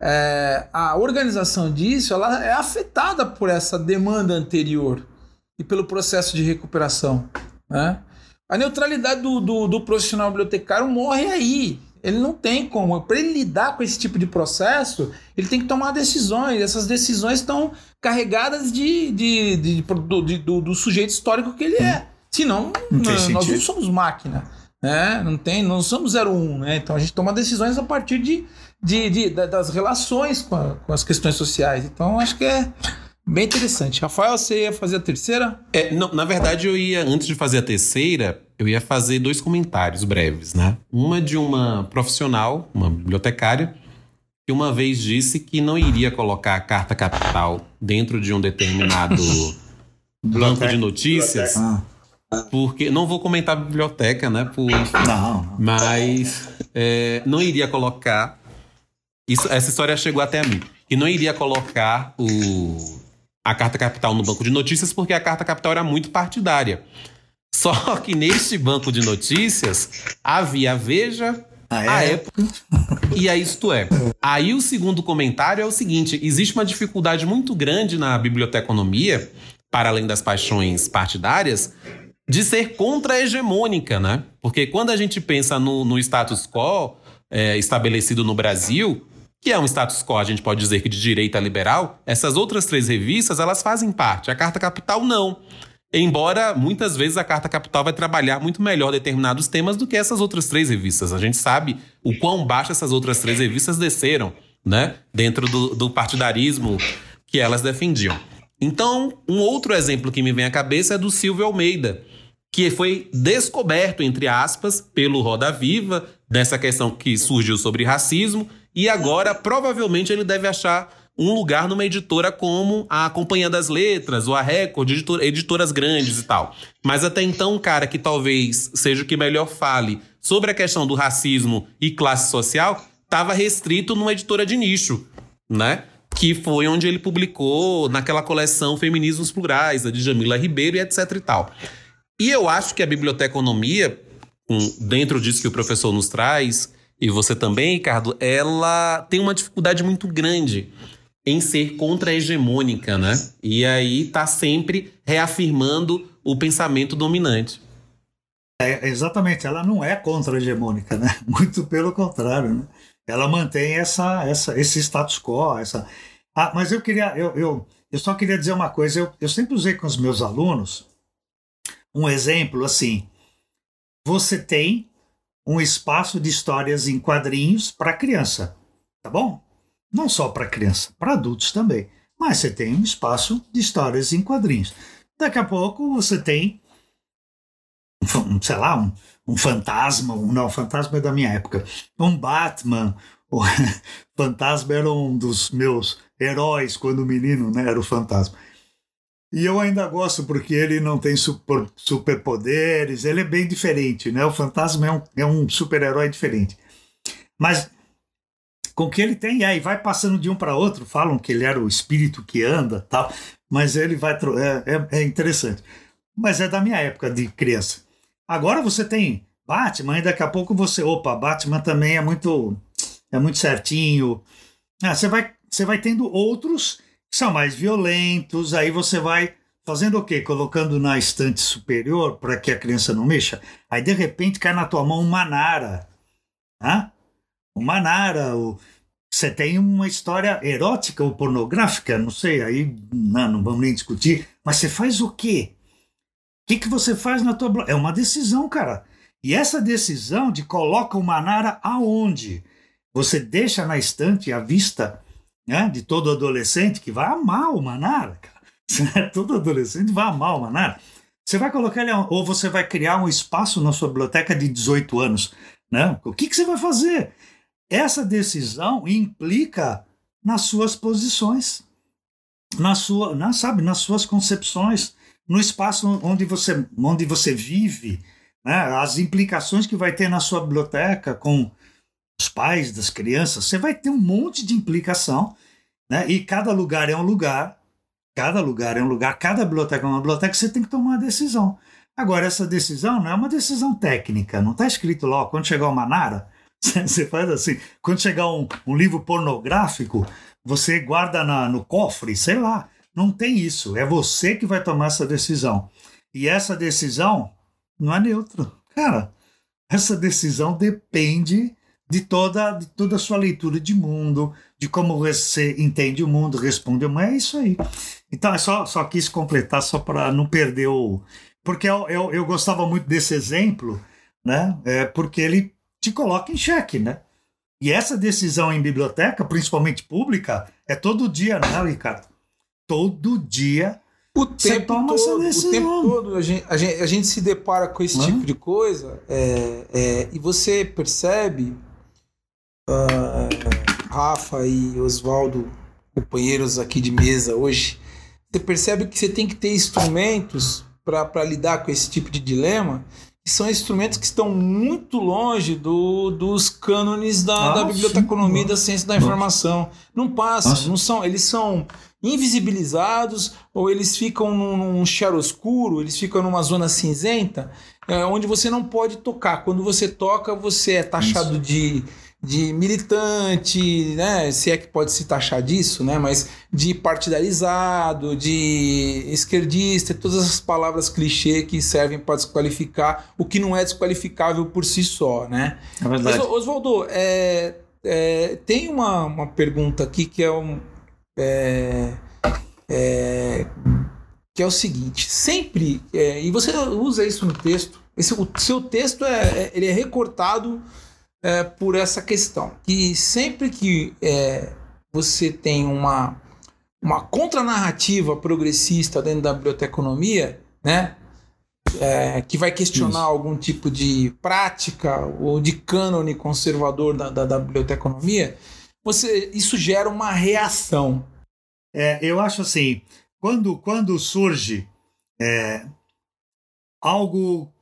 é, a organização disso ela é afetada por essa demanda anterior. e pelo processo de recuperação. Né? A neutralidade do, do, do profissional bibliotecário morre aí. Ele não tem como. Para ele lidar com esse tipo de processo, ele tem que tomar decisões. Essas decisões estão carregadas de, de, de, de do, do, sujeito histórico que ele é. Senão, não nós, nós não somos máquina. Né? Não, tem, não somos 01. Né? Então a gente toma decisões a partir de, de, de das relações com, a, com as questões sociais. Então acho que é Bem interessante. Rafael, você ia fazer a terceira? É, não, na verdade, eu ia, antes de fazer a terceira, eu ia fazer dois comentários breves, né? Uma de uma profissional, uma bibliotecária, que uma vez disse que não iria colocar a carta capital dentro de um determinado <laughs> banco de notícias. Ah. Porque não vou comentar a biblioteca, né? Por, não. Mas é, não iria colocar. Isso, essa história chegou até a mim. E não iria colocar o a carta capital no banco de notícias porque a carta capital era muito partidária. Só que neste banco de notícias havia a Veja, ah, é? a época e a Isto É. Aí o segundo comentário é o seguinte: existe uma dificuldade muito grande na biblioteconomia, para além das paixões partidárias, de ser contra-hegemônica, né? Porque quando a gente pensa no, no status quo é, estabelecido no Brasil, que é um status quo, a gente pode dizer que de direita liberal, essas outras três revistas, elas fazem parte. A Carta Capital não. Embora muitas vezes a Carta Capital vai trabalhar muito melhor determinados temas do que essas outras três revistas. A gente sabe o quão baixo essas outras três revistas desceram, né? Dentro do, do partidarismo que elas defendiam. Então, um outro exemplo que me vem à cabeça é do Silvio Almeida, que foi descoberto, entre aspas, pelo Roda Viva, nessa questão que surgiu sobre racismo, e agora, provavelmente, ele deve achar um lugar numa editora como a Companhia das Letras ou a Record, editor, editoras grandes e tal. Mas até então, cara que talvez seja o que melhor fale sobre a questão do racismo e classe social, estava restrito numa editora de nicho, né? Que foi onde ele publicou naquela coleção Feminismos Plurais, a de Jamila Ribeiro e etc e tal. E eu acho que a biblioteconomia, dentro disso que o professor nos traz, e você também, Ricardo, ela tem uma dificuldade muito grande em ser contra-hegemônica, né? E aí tá sempre reafirmando o pensamento dominante. É, exatamente, ela não é contra-hegemônica, né? <laughs> Muito pelo contrário, né? Ela mantém essa, essa, esse status quo, essa... Ah, mas eu queria, eu, eu, eu só queria dizer uma coisa, eu, eu sempre usei com os meus alunos um exemplo assim, você tem um espaço de histórias em quadrinhos para criança, tá bom? Não só para criança, para adultos também. Mas você tem um espaço de histórias em quadrinhos. Daqui a pouco você tem, um, sei lá, um, um fantasma, um, não, fantasma é da minha época, um Batman. <laughs> O fantasma era um dos meus heróis quando menino, né? Era o fantasma. E eu ainda gosto porque ele não tem super, superpoderes, ele é bem diferente, né? O fantasma é um, é um super-herói diferente. Mas com o que ele tem, aí vai passando de um para outro, falam que ele era o espírito que anda, tal, mas ele vai. É, é, é interessante. Mas é da minha época de criança. Agora você tem Batman, e daqui a pouco você. Opa, Batman também é muito. É muito certinho. Ah, você, vai, você vai tendo outros são mais violentos, aí você vai fazendo o quê? Colocando na estante superior para que a criança não mexa. Aí de repente cai na tua mão uma nara. Hã? Uma nara. Você tem uma história erótica ou pornográfica, não sei, aí não, não vamos nem discutir. Mas você faz o quê? O que, que você faz na tua. É uma decisão, cara. E essa decisão de coloca uma nara aonde? Você deixa na estante à vista né, de todo adolescente que vai amar o Manara, cara. <laughs> todo adolescente vai amar o Manara. Você vai colocar ele, ou você vai criar um espaço na sua biblioteca de 18 anos, né? O que, que você vai fazer? Essa decisão implica nas suas posições, na sua, na, sabe, nas suas concepções, no espaço onde você, onde você vive, né? as implicações que vai ter na sua biblioteca com os pais das crianças, você vai ter um monte de implicação, né? E cada lugar é um lugar, cada lugar é um lugar, cada biblioteca é uma biblioteca, você tem que tomar uma decisão. Agora, essa decisão não é uma decisão técnica, não está escrito lá, quando chegar uma Nara, <laughs> você faz assim, quando chegar um, um livro pornográfico, você guarda na, no cofre, sei lá. Não tem isso. É você que vai tomar essa decisão. E essa decisão não é neutra. Cara, essa decisão depende de toda, de toda a sua leitura de mundo, de como você entende o mundo, responde o mundo. É isso aí. Então, eu só, só quis completar, só para não perder o. Porque eu, eu, eu, gostava muito desse exemplo, né? É porque ele te coloca em xeque, né? E essa decisão em biblioteca, principalmente pública, é todo dia, né, Ricardo? Todo dia o tempo toma todo, essa O tempo todo a gente, a gente, a gente se depara com esse tipo de coisa é, é, e você percebe, uh, Rafa e Oswaldo, companheiros aqui de mesa hoje, você percebe que você tem que ter instrumentos para lidar com esse tipo de dilema são instrumentos que estão muito longe do, dos cânones da, ah, da biblioteconomia e da ciência da informação. Não passam, não são, eles são invisibilizados ou eles ficam num, num escuro, eles ficam numa zona cinzenta, é, onde você não pode tocar. Quando você toca, você é taxado Isso. de de militante, né, se é que pode se taxar disso, né, mas de partidarizado, de esquerdista, todas as palavras clichê que servem para desqualificar o que não é desqualificável por si só, né? É verdade. Mas, Oswaldo, é, é, tem uma, uma pergunta aqui que é um... É, é, que é o seguinte, sempre, é, e você usa isso no texto, esse, o seu texto é, é ele é recortado é, por essa questão. Que sempre que é, você tem uma, uma contranarrativa progressista dentro da biblioteconomia, né? É, que vai questionar Isso. algum tipo de prática ou de cânone conservador da, da, da biblioteconomia, você, isso gera uma reação. É, eu acho assim, quando, quando surge é, algo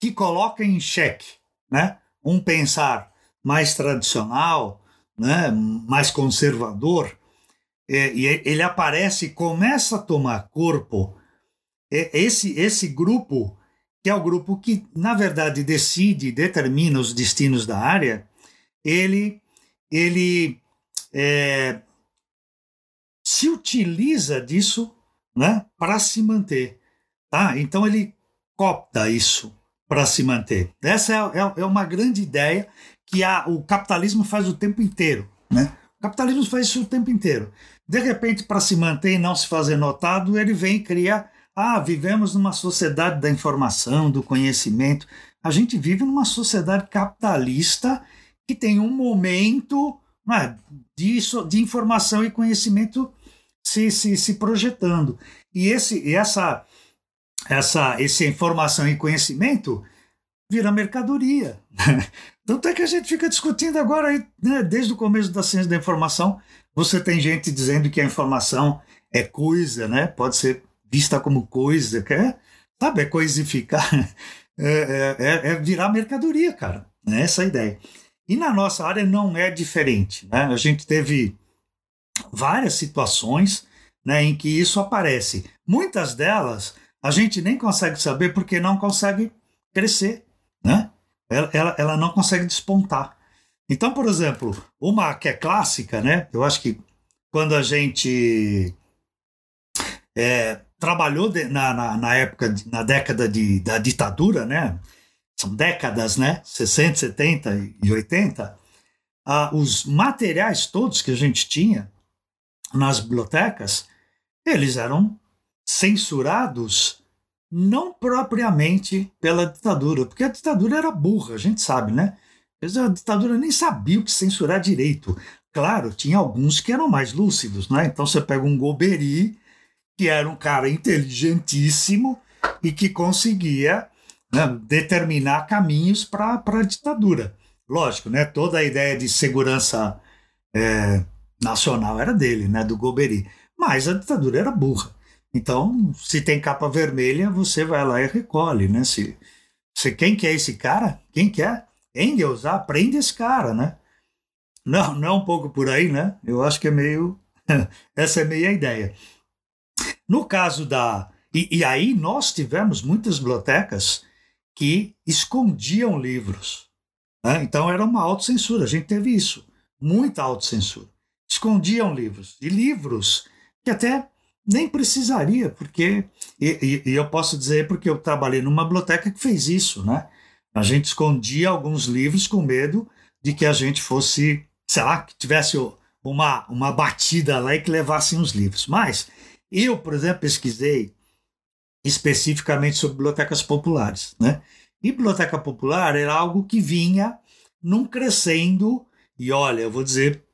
que coloca em xeque né, um pensar mais tradicional, né, mais conservador, é, e ele aparece e começa a tomar corpo. É, esse, esse grupo, que é o grupo que, na verdade, decide, determina os destinos da área, ele, ele é, se utiliza disso né, para se manter. Tá? Então ele copta isso para se manter. Essa é, é, é, uma grande ideia que a, o capitalismo faz o tempo inteiro. Né? O capitalismo faz isso o tempo inteiro. De repente, para se manter e não se fazer notado, ele vem e cria. Ah, vivemos numa sociedade da informação, do conhecimento. A gente vive numa sociedade capitalista que tem um momento é, de, de informação e conhecimento se, se, se projetando. E esse, essa essa, essa informação e conhecimento vira mercadoria. <laughs> Tanto é que a gente fica discutindo agora, né, desde o começo da ciência da informação, você tem gente dizendo que a informação é coisa, né? pode ser vista como coisa, que é, sabe, é coisificar, <laughs> é, é, é, é virar mercadoria, cara. É essa a ideia. E na nossa área não é diferente. Né? A gente teve várias situações né, em que isso aparece. Muitas delas a gente nem consegue saber porque não consegue crescer, né? Ela, ela, ela não consegue despontar. Então, por exemplo, uma que é clássica, né? Eu acho que quando a gente é, trabalhou de, na, na, na, época, na década de, da ditadura, né? São décadas, né? 60, 70 e 80. Ah, os materiais todos que a gente tinha nas bibliotecas, eles eram censurados não propriamente pela ditadura, porque a ditadura era burra, a gente sabe, né? A ditadura nem sabia o que censurar direito. Claro, tinha alguns que eram mais lúcidos, né? Então você pega um Goberi, que era um cara inteligentíssimo e que conseguia né, determinar caminhos para a ditadura. Lógico, né? Toda a ideia de segurança é, nacional era dele, né? Do Goberi. Mas a ditadura era burra. Então, se tem capa vermelha, você vai lá e recolhe, né? Se, se quem quer esse cara, quem quer, Engels, ah, prende esse cara, né? Não, não é um pouco por aí, né? Eu acho que é meio. <laughs> Essa é meio a ideia. No caso da. E, e aí nós tivemos muitas bibliotecas que escondiam livros. Né? Então era uma autocensura, a gente teve isso. Muita autocensura. Escondiam livros. E livros que até nem precisaria, porque. E, e, e, eu posso dizer porque eu trabalhei numa biblioteca que fez isso, né? A gente escondia alguns livros com medo de que a gente fosse, sei lá, que tivesse uma, uma batida lá e que levassem os livros. Mas eu, por exemplo, pesquisei especificamente sobre bibliotecas populares, né? E biblioteca popular era algo que vinha num crescendo, e olha, eu vou dizer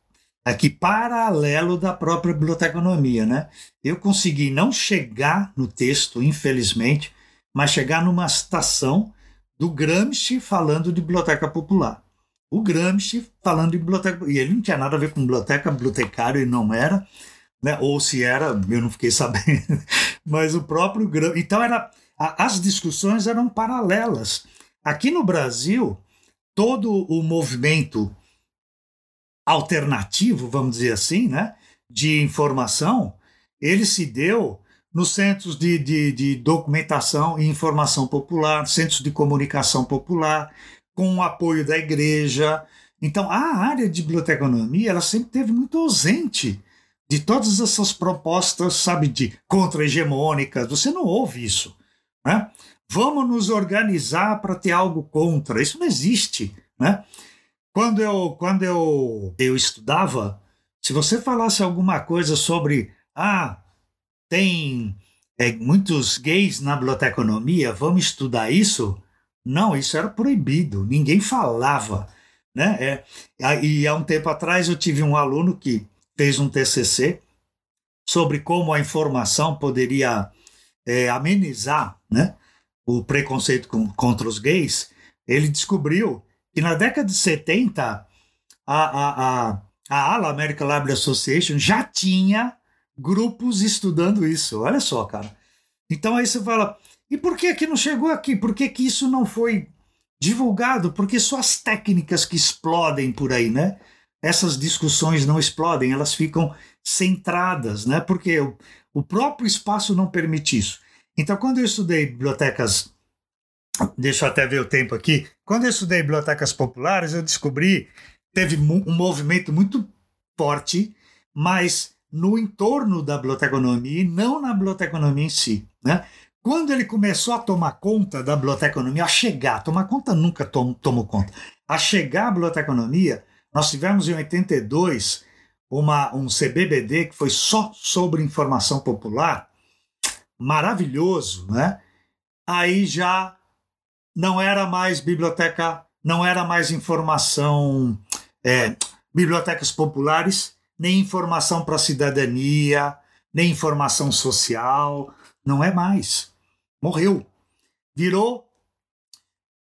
aqui paralelo da própria biblioteconomia, né? Eu consegui não chegar no texto, infelizmente, mas chegar numa citação do Gramsci falando de biblioteca popular. O Gramsci falando de biblioteca, e ele não tinha nada a ver com biblioteca, bibliotecário ele não era, né? Ou se era, eu não fiquei <laughs> sabendo. mas o próprio Gramsci, então era as discussões eram paralelas. Aqui no Brasil, todo o movimento alternativo, vamos dizer assim, né, de informação, ele se deu nos centros de, de, de documentação e informação popular, centros de comunicação popular, com o apoio da igreja. Então, a área de biblioteconomia ela sempre teve muito ausente de todas essas propostas, sabe, de contra-hegemônicas. Você não ouve isso. Né? Vamos nos organizar para ter algo contra. Isso não existe. Né? Quando eu, quando eu, eu estudava, se você falasse alguma coisa sobre, ah, tem é, muitos gays na biblioteconomia, vamos estudar isso? Não, isso era proibido, ninguém falava. Né? É, e há um tempo atrás eu tive um aluno que fez um TCC sobre como a informação poderia é, amenizar né, o preconceito com, contra os gays. Ele descobriu que na década de 70, a, a, a, a ALA, American Library Association, já tinha grupos estudando isso. Olha só, cara. Então aí você fala, e por que que não chegou aqui? Por que que isso não foi divulgado? Porque só as técnicas que explodem por aí, né? Essas discussões não explodem, elas ficam centradas, né? Porque o, o próprio espaço não permite isso. Então, quando eu estudei bibliotecas deixa eu até ver o tempo aqui. Quando eu estudei bibliotecas populares, eu descobri teve um movimento muito forte, mas no entorno da biblioteconomia e não na biblioteconomia em si. Né? Quando ele começou a tomar conta da biblioteconomia, a chegar, tomar conta nunca tom, tomou conta, a chegar à biblioteconomia, nós tivemos em 82 uma, um CBBD que foi só sobre informação popular, maravilhoso, né? Aí já não era mais biblioteca, não era mais informação, é, bibliotecas populares, nem informação para a cidadania, nem informação social, não é mais. Morreu. Virou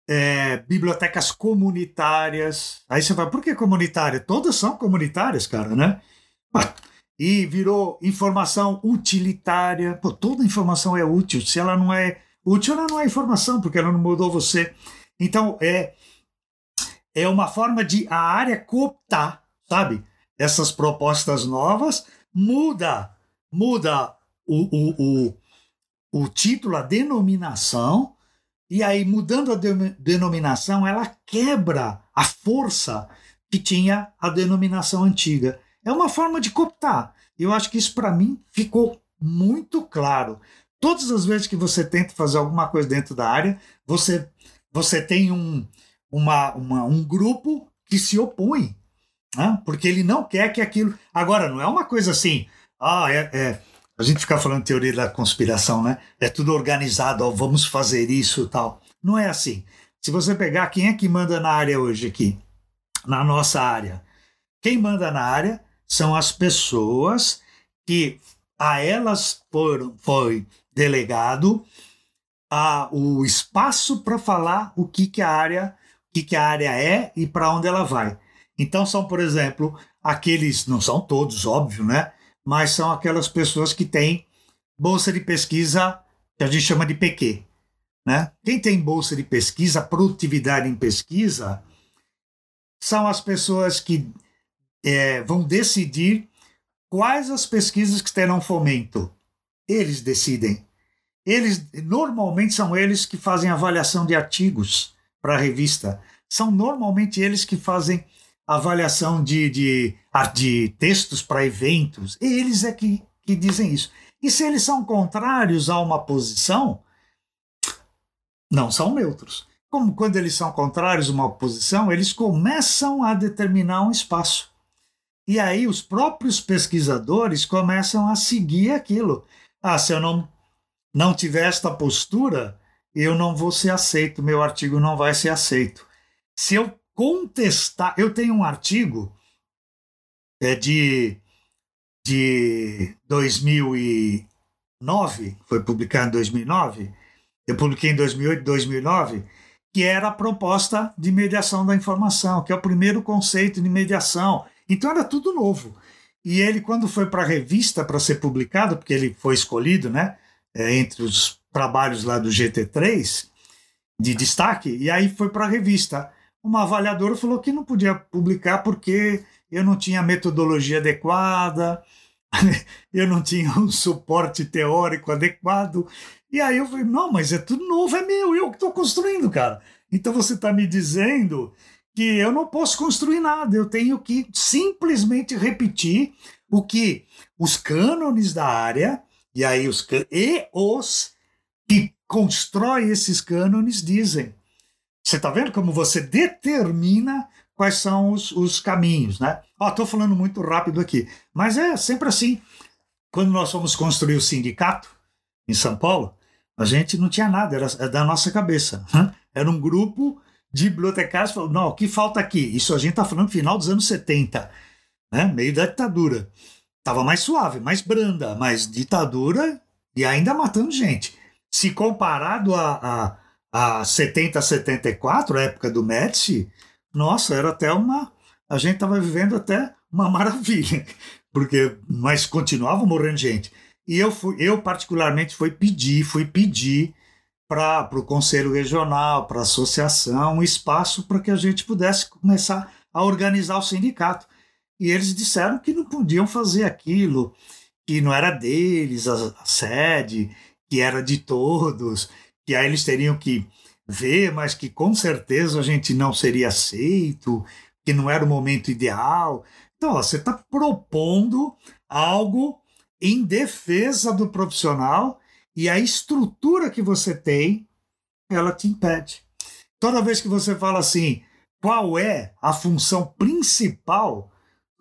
é, bibliotecas comunitárias. Aí você vai, por que comunitária? Todas são comunitárias, cara, né? E virou informação utilitária. Pô, toda informação é útil. Se ela não é Útil ela não é informação, porque ela não mudou você. Então, é, é uma forma de a área cooptar, sabe? Essas propostas novas, muda, muda o, o, o, o título, a denominação, e aí, mudando a de, denominação, ela quebra a força que tinha a denominação antiga. É uma forma de cooptar. Eu acho que isso, para mim, ficou muito claro. Todas as vezes que você tenta fazer alguma coisa dentro da área, você, você tem um, uma, uma, um grupo que se opõe, né? porque ele não quer que aquilo. Agora, não é uma coisa assim, ah, é, é a gente fica falando teoria da conspiração, né? É tudo organizado, ó, vamos fazer isso tal. Não é assim. Se você pegar quem é que manda na área hoje aqui, na nossa área, quem manda na área são as pessoas que a elas foram, foi delegado a, o espaço para falar o que, que a área o que, que a área é e para onde ela vai. Então são, por exemplo, aqueles, não são todos, óbvio, né? Mas são aquelas pessoas que têm bolsa de pesquisa que a gente chama de PQ. Né? Quem tem bolsa de pesquisa, produtividade em pesquisa, são as pessoas que é, vão decidir quais as pesquisas que terão fomento. Eles decidem. Eles normalmente são eles que fazem avaliação de artigos para a revista. São normalmente eles que fazem avaliação de, de, de textos para eventos. Eles é que, que dizem isso. E se eles são contrários a uma posição, não são neutros. Como quando eles são contrários a uma posição, eles começam a determinar um espaço. E aí os próprios pesquisadores começam a seguir aquilo. Ah, se eu não, não tiver esta postura, eu não vou ser aceito, meu artigo não vai ser aceito. Se eu contestar, eu tenho um artigo é de, de 2009, foi publicado em 2009, eu publiquei em 2008, 2009, que era a proposta de mediação da informação, que é o primeiro conceito de mediação. Então era tudo novo. E ele, quando foi para a revista para ser publicado, porque ele foi escolhido, né, é, entre os trabalhos lá do GT3 de destaque, e aí foi para a revista. Uma avaliadora falou que não podia publicar porque eu não tinha metodologia adequada, <laughs> eu não tinha um suporte teórico adequado. E aí eu falei, não, mas é tudo novo, é meu, eu que estou construindo, cara. Então você está me dizendo que eu não posso construir nada, eu tenho que simplesmente repetir o que os cânones da área, e aí os e os que constroem esses cânones dizem. Você está vendo como você determina quais são os, os caminhos, né? Estou falando muito rápido aqui, mas é sempre assim. Quando nós fomos construir o sindicato em São Paulo, a gente não tinha nada, era da nossa cabeça. Né? Era um grupo de bibliotecários falou, não, o que falta aqui? Isso a gente está falando final dos anos 70, né? meio da ditadura. Estava mais suave, mais branda, mais ditadura e ainda matando gente. Se comparado a, a, a 70, 74, a época do Médici, nossa, era até uma. A gente estava vivendo até uma maravilha, <laughs> porque mas continuava morrendo gente. E eu fui, eu particularmente fui pedir, fui pedir para o Conselho Regional, para a associação, um espaço para que a gente pudesse começar a organizar o sindicato. E eles disseram que não podiam fazer aquilo, que não era deles a, a sede, que era de todos, que aí eles teriam que ver, mas que com certeza a gente não seria aceito, que não era o momento ideal. Então, ó, você está propondo algo em defesa do profissional e a estrutura que você tem, ela te impede. Toda vez que você fala assim, qual é a função principal,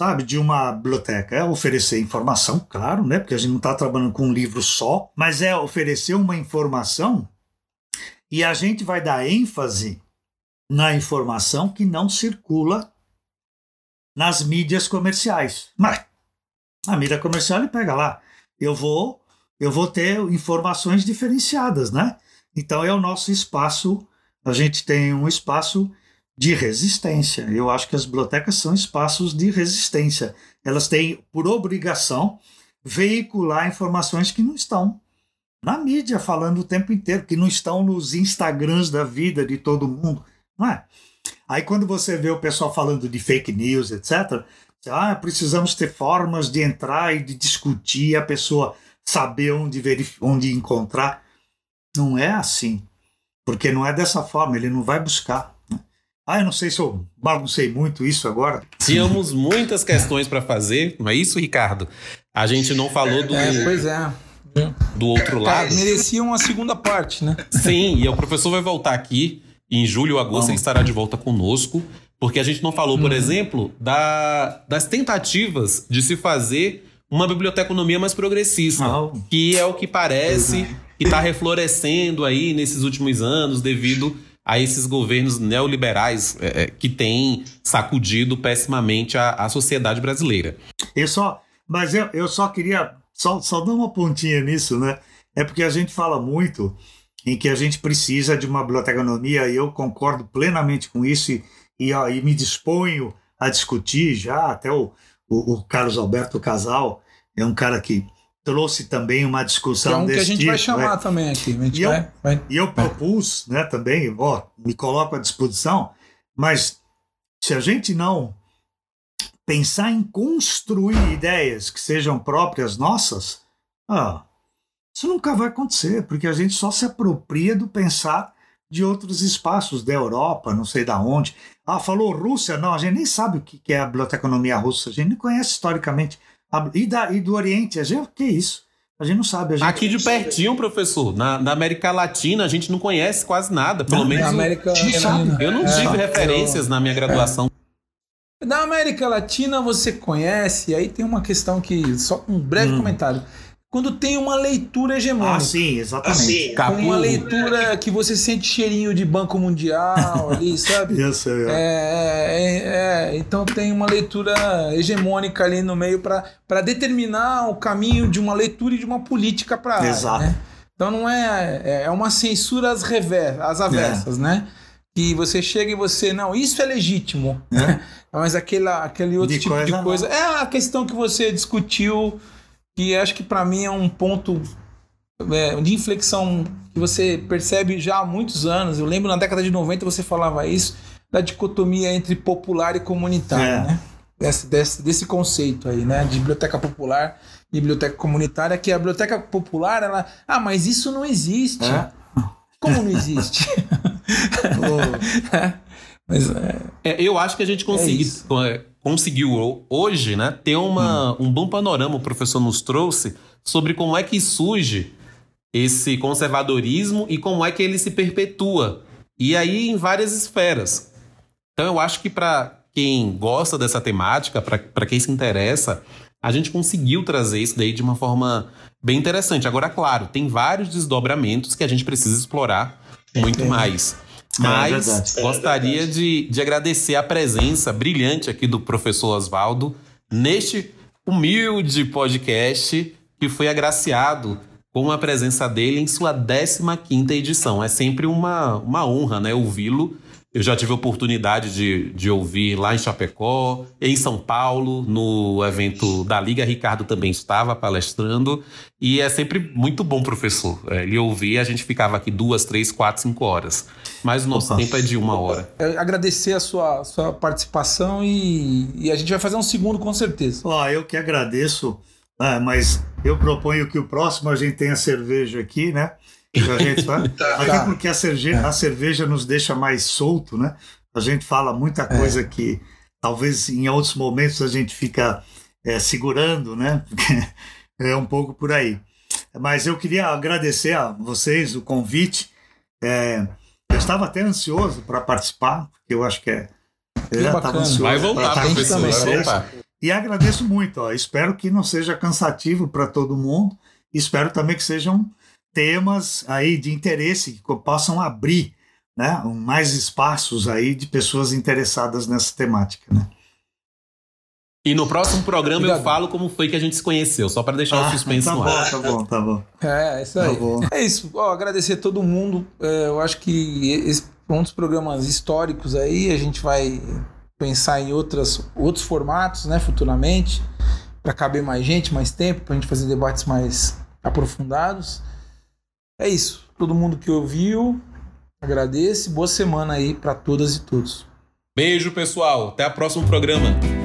sabe, de uma biblioteca? É oferecer informação, claro, né? Porque a gente não está trabalhando com um livro só, mas é oferecer uma informação e a gente vai dar ênfase na informação que não circula nas mídias comerciais. Mas a mídia comercial ele pega lá. Eu vou, eu vou ter informações diferenciadas, né? Então é o nosso espaço. A gente tem um espaço de resistência. Eu acho que as bibliotecas são espaços de resistência. Elas têm por obrigação veicular informações que não estão na mídia falando o tempo inteiro, que não estão nos Instagrams da vida de todo mundo, não é? Aí quando você vê o pessoal falando de fake news, etc., ah, precisamos ter formas de entrar e de discutir, a pessoa saber onde, onde encontrar. Não é assim, porque não é dessa forma, ele não vai buscar. Né? Ah, eu não sei se eu baguncei muito isso agora. Tínhamos muitas questões para fazer, não é isso, Ricardo? A gente não falou do. É, pois é do outro lado. merecia uma segunda parte, né? Sim, e o professor vai voltar aqui. Em julho ou agosto Vamos. ele estará de volta conosco. Porque a gente não falou, por uhum. exemplo, da, das tentativas de se fazer uma biblioteconomia mais progressista. Oh. Que é o que parece que está reflorescendo aí nesses últimos anos devido a esses governos neoliberais é, é, que têm sacudido pessimamente a, a sociedade brasileira. Eu só, mas eu, eu só queria só, só dar uma pontinha nisso, né? É porque a gente fala muito em que a gente precisa de uma biblioteconomia e eu concordo plenamente com isso e, e, e me disponho a discutir já. Até o, o, o, Carlos Alberto Casal é um cara que trouxe também uma discussão é um desse que a gente tipo, vai chamar né? também aqui. e, vai, eu, vai. e eu propus né, também, ó, me coloco à disposição, mas se a gente não pensar em construir ideias que sejam próprias nossas, ah, isso nunca vai acontecer, porque a gente só se apropria do pensar de outros espaços da Europa, não sei da onde. Ah, falou Rússia? Não, a gente nem sabe o que é a biblioteconomia russa, a gente nem conhece historicamente E, da, e do Oriente, a gente, que isso? A gente não sabe. Gente... Aqui de pertinho, professor, na, na, América Latina, a gente não conhece quase nada. Pelo na menos. América Latina. Eu não tive é, referências eu... na minha graduação. É. Na América Latina você conhece, aí tem uma questão que. Só um breve hum. comentário quando tem uma leitura hegemônica. Ah, sim, exatamente. Assim, uma leitura que você sente cheirinho de Banco Mundial <laughs> ali, sabe? Isso, é. É, é, é, Então tem uma leitura hegemônica ali no meio para determinar o caminho de uma leitura e de uma política para Exato. Né? Então não é, é. É uma censura às, rever, às avessas, é. né? Que você chega e você, não, isso é legítimo. Né? Mas aquela, aquele outro de tipo coisa de coisa. Não. É a questão que você discutiu que acho que para mim é um ponto é, de inflexão que você percebe já há muitos anos. Eu lembro na década de 90 você falava isso, da dicotomia entre popular e comunitário, é. né? Desse, desse, desse conceito aí, né? De biblioteca popular e biblioteca comunitária, que a biblioteca popular, ela. Ah, mas isso não existe. É. Como não existe? <laughs> oh. <laughs> mas, é, é, eu acho que a gente conseguiu é conseguiu hoje né, ter uma, hum. um bom panorama, o professor nos trouxe, sobre como é que surge esse conservadorismo e como é que ele se perpetua. E aí em várias esferas. Então eu acho que para quem gosta dessa temática, para quem se interessa, a gente conseguiu trazer isso daí de uma forma bem interessante. Agora, claro, tem vários desdobramentos que a gente precisa explorar muito mais. É Mas é gostaria de, de agradecer a presença brilhante aqui do professor Oswaldo neste humilde podcast que foi agraciado com a presença dele em sua 15ª edição. É sempre uma, uma honra né, ouvi-lo eu já tive a oportunidade de, de ouvir lá em Chapecó, em São Paulo, no evento da Liga. Ricardo também estava palestrando. E é sempre muito bom, professor. É, ele ouvir, a gente ficava aqui duas, três, quatro, cinco horas. Mas o nosso Opa. tempo é de uma hora. Eu agradecer a sua, sua participação e, e a gente vai fazer um segundo com certeza. Ó, eu que agradeço, ah, mas eu proponho que o próximo a gente tenha cerveja aqui, né? A gente tá? tá. Até tá. porque a cerveja, a cerveja nos deixa mais solto, né? A gente fala muita é. coisa é. que talvez em outros momentos a gente fica é, segurando, né? <laughs> é um pouco por aí. Mas eu queria agradecer a vocês o convite. É, eu estava até ansioso para participar, porque eu acho que é. Eu já estava ansioso. Vai voltar, professor. Vai voltar. E agradeço muito. Ó. Espero que não seja cansativo para todo mundo. Espero também que sejam temas aí de interesse que possam abrir né, mais espaços aí de pessoas interessadas nessa temática. Né? E no próximo programa Obrigado. eu falo como foi que a gente se conheceu, só para deixar ah, o suspense tá no bom, ar. Tá bom, tá bom. <laughs> É, é isso aí. Tá é isso. Ó, agradecer a todo mundo. É, eu acho que esse é um dos programas históricos aí. A gente vai pensar em outras, outros formatos, né, futuramente, para caber mais gente, mais tempo, para a gente fazer debates mais aprofundados. É isso. Todo mundo que ouviu, agradeço. Boa semana aí para todas e todos. Beijo, pessoal. Até o próximo programa.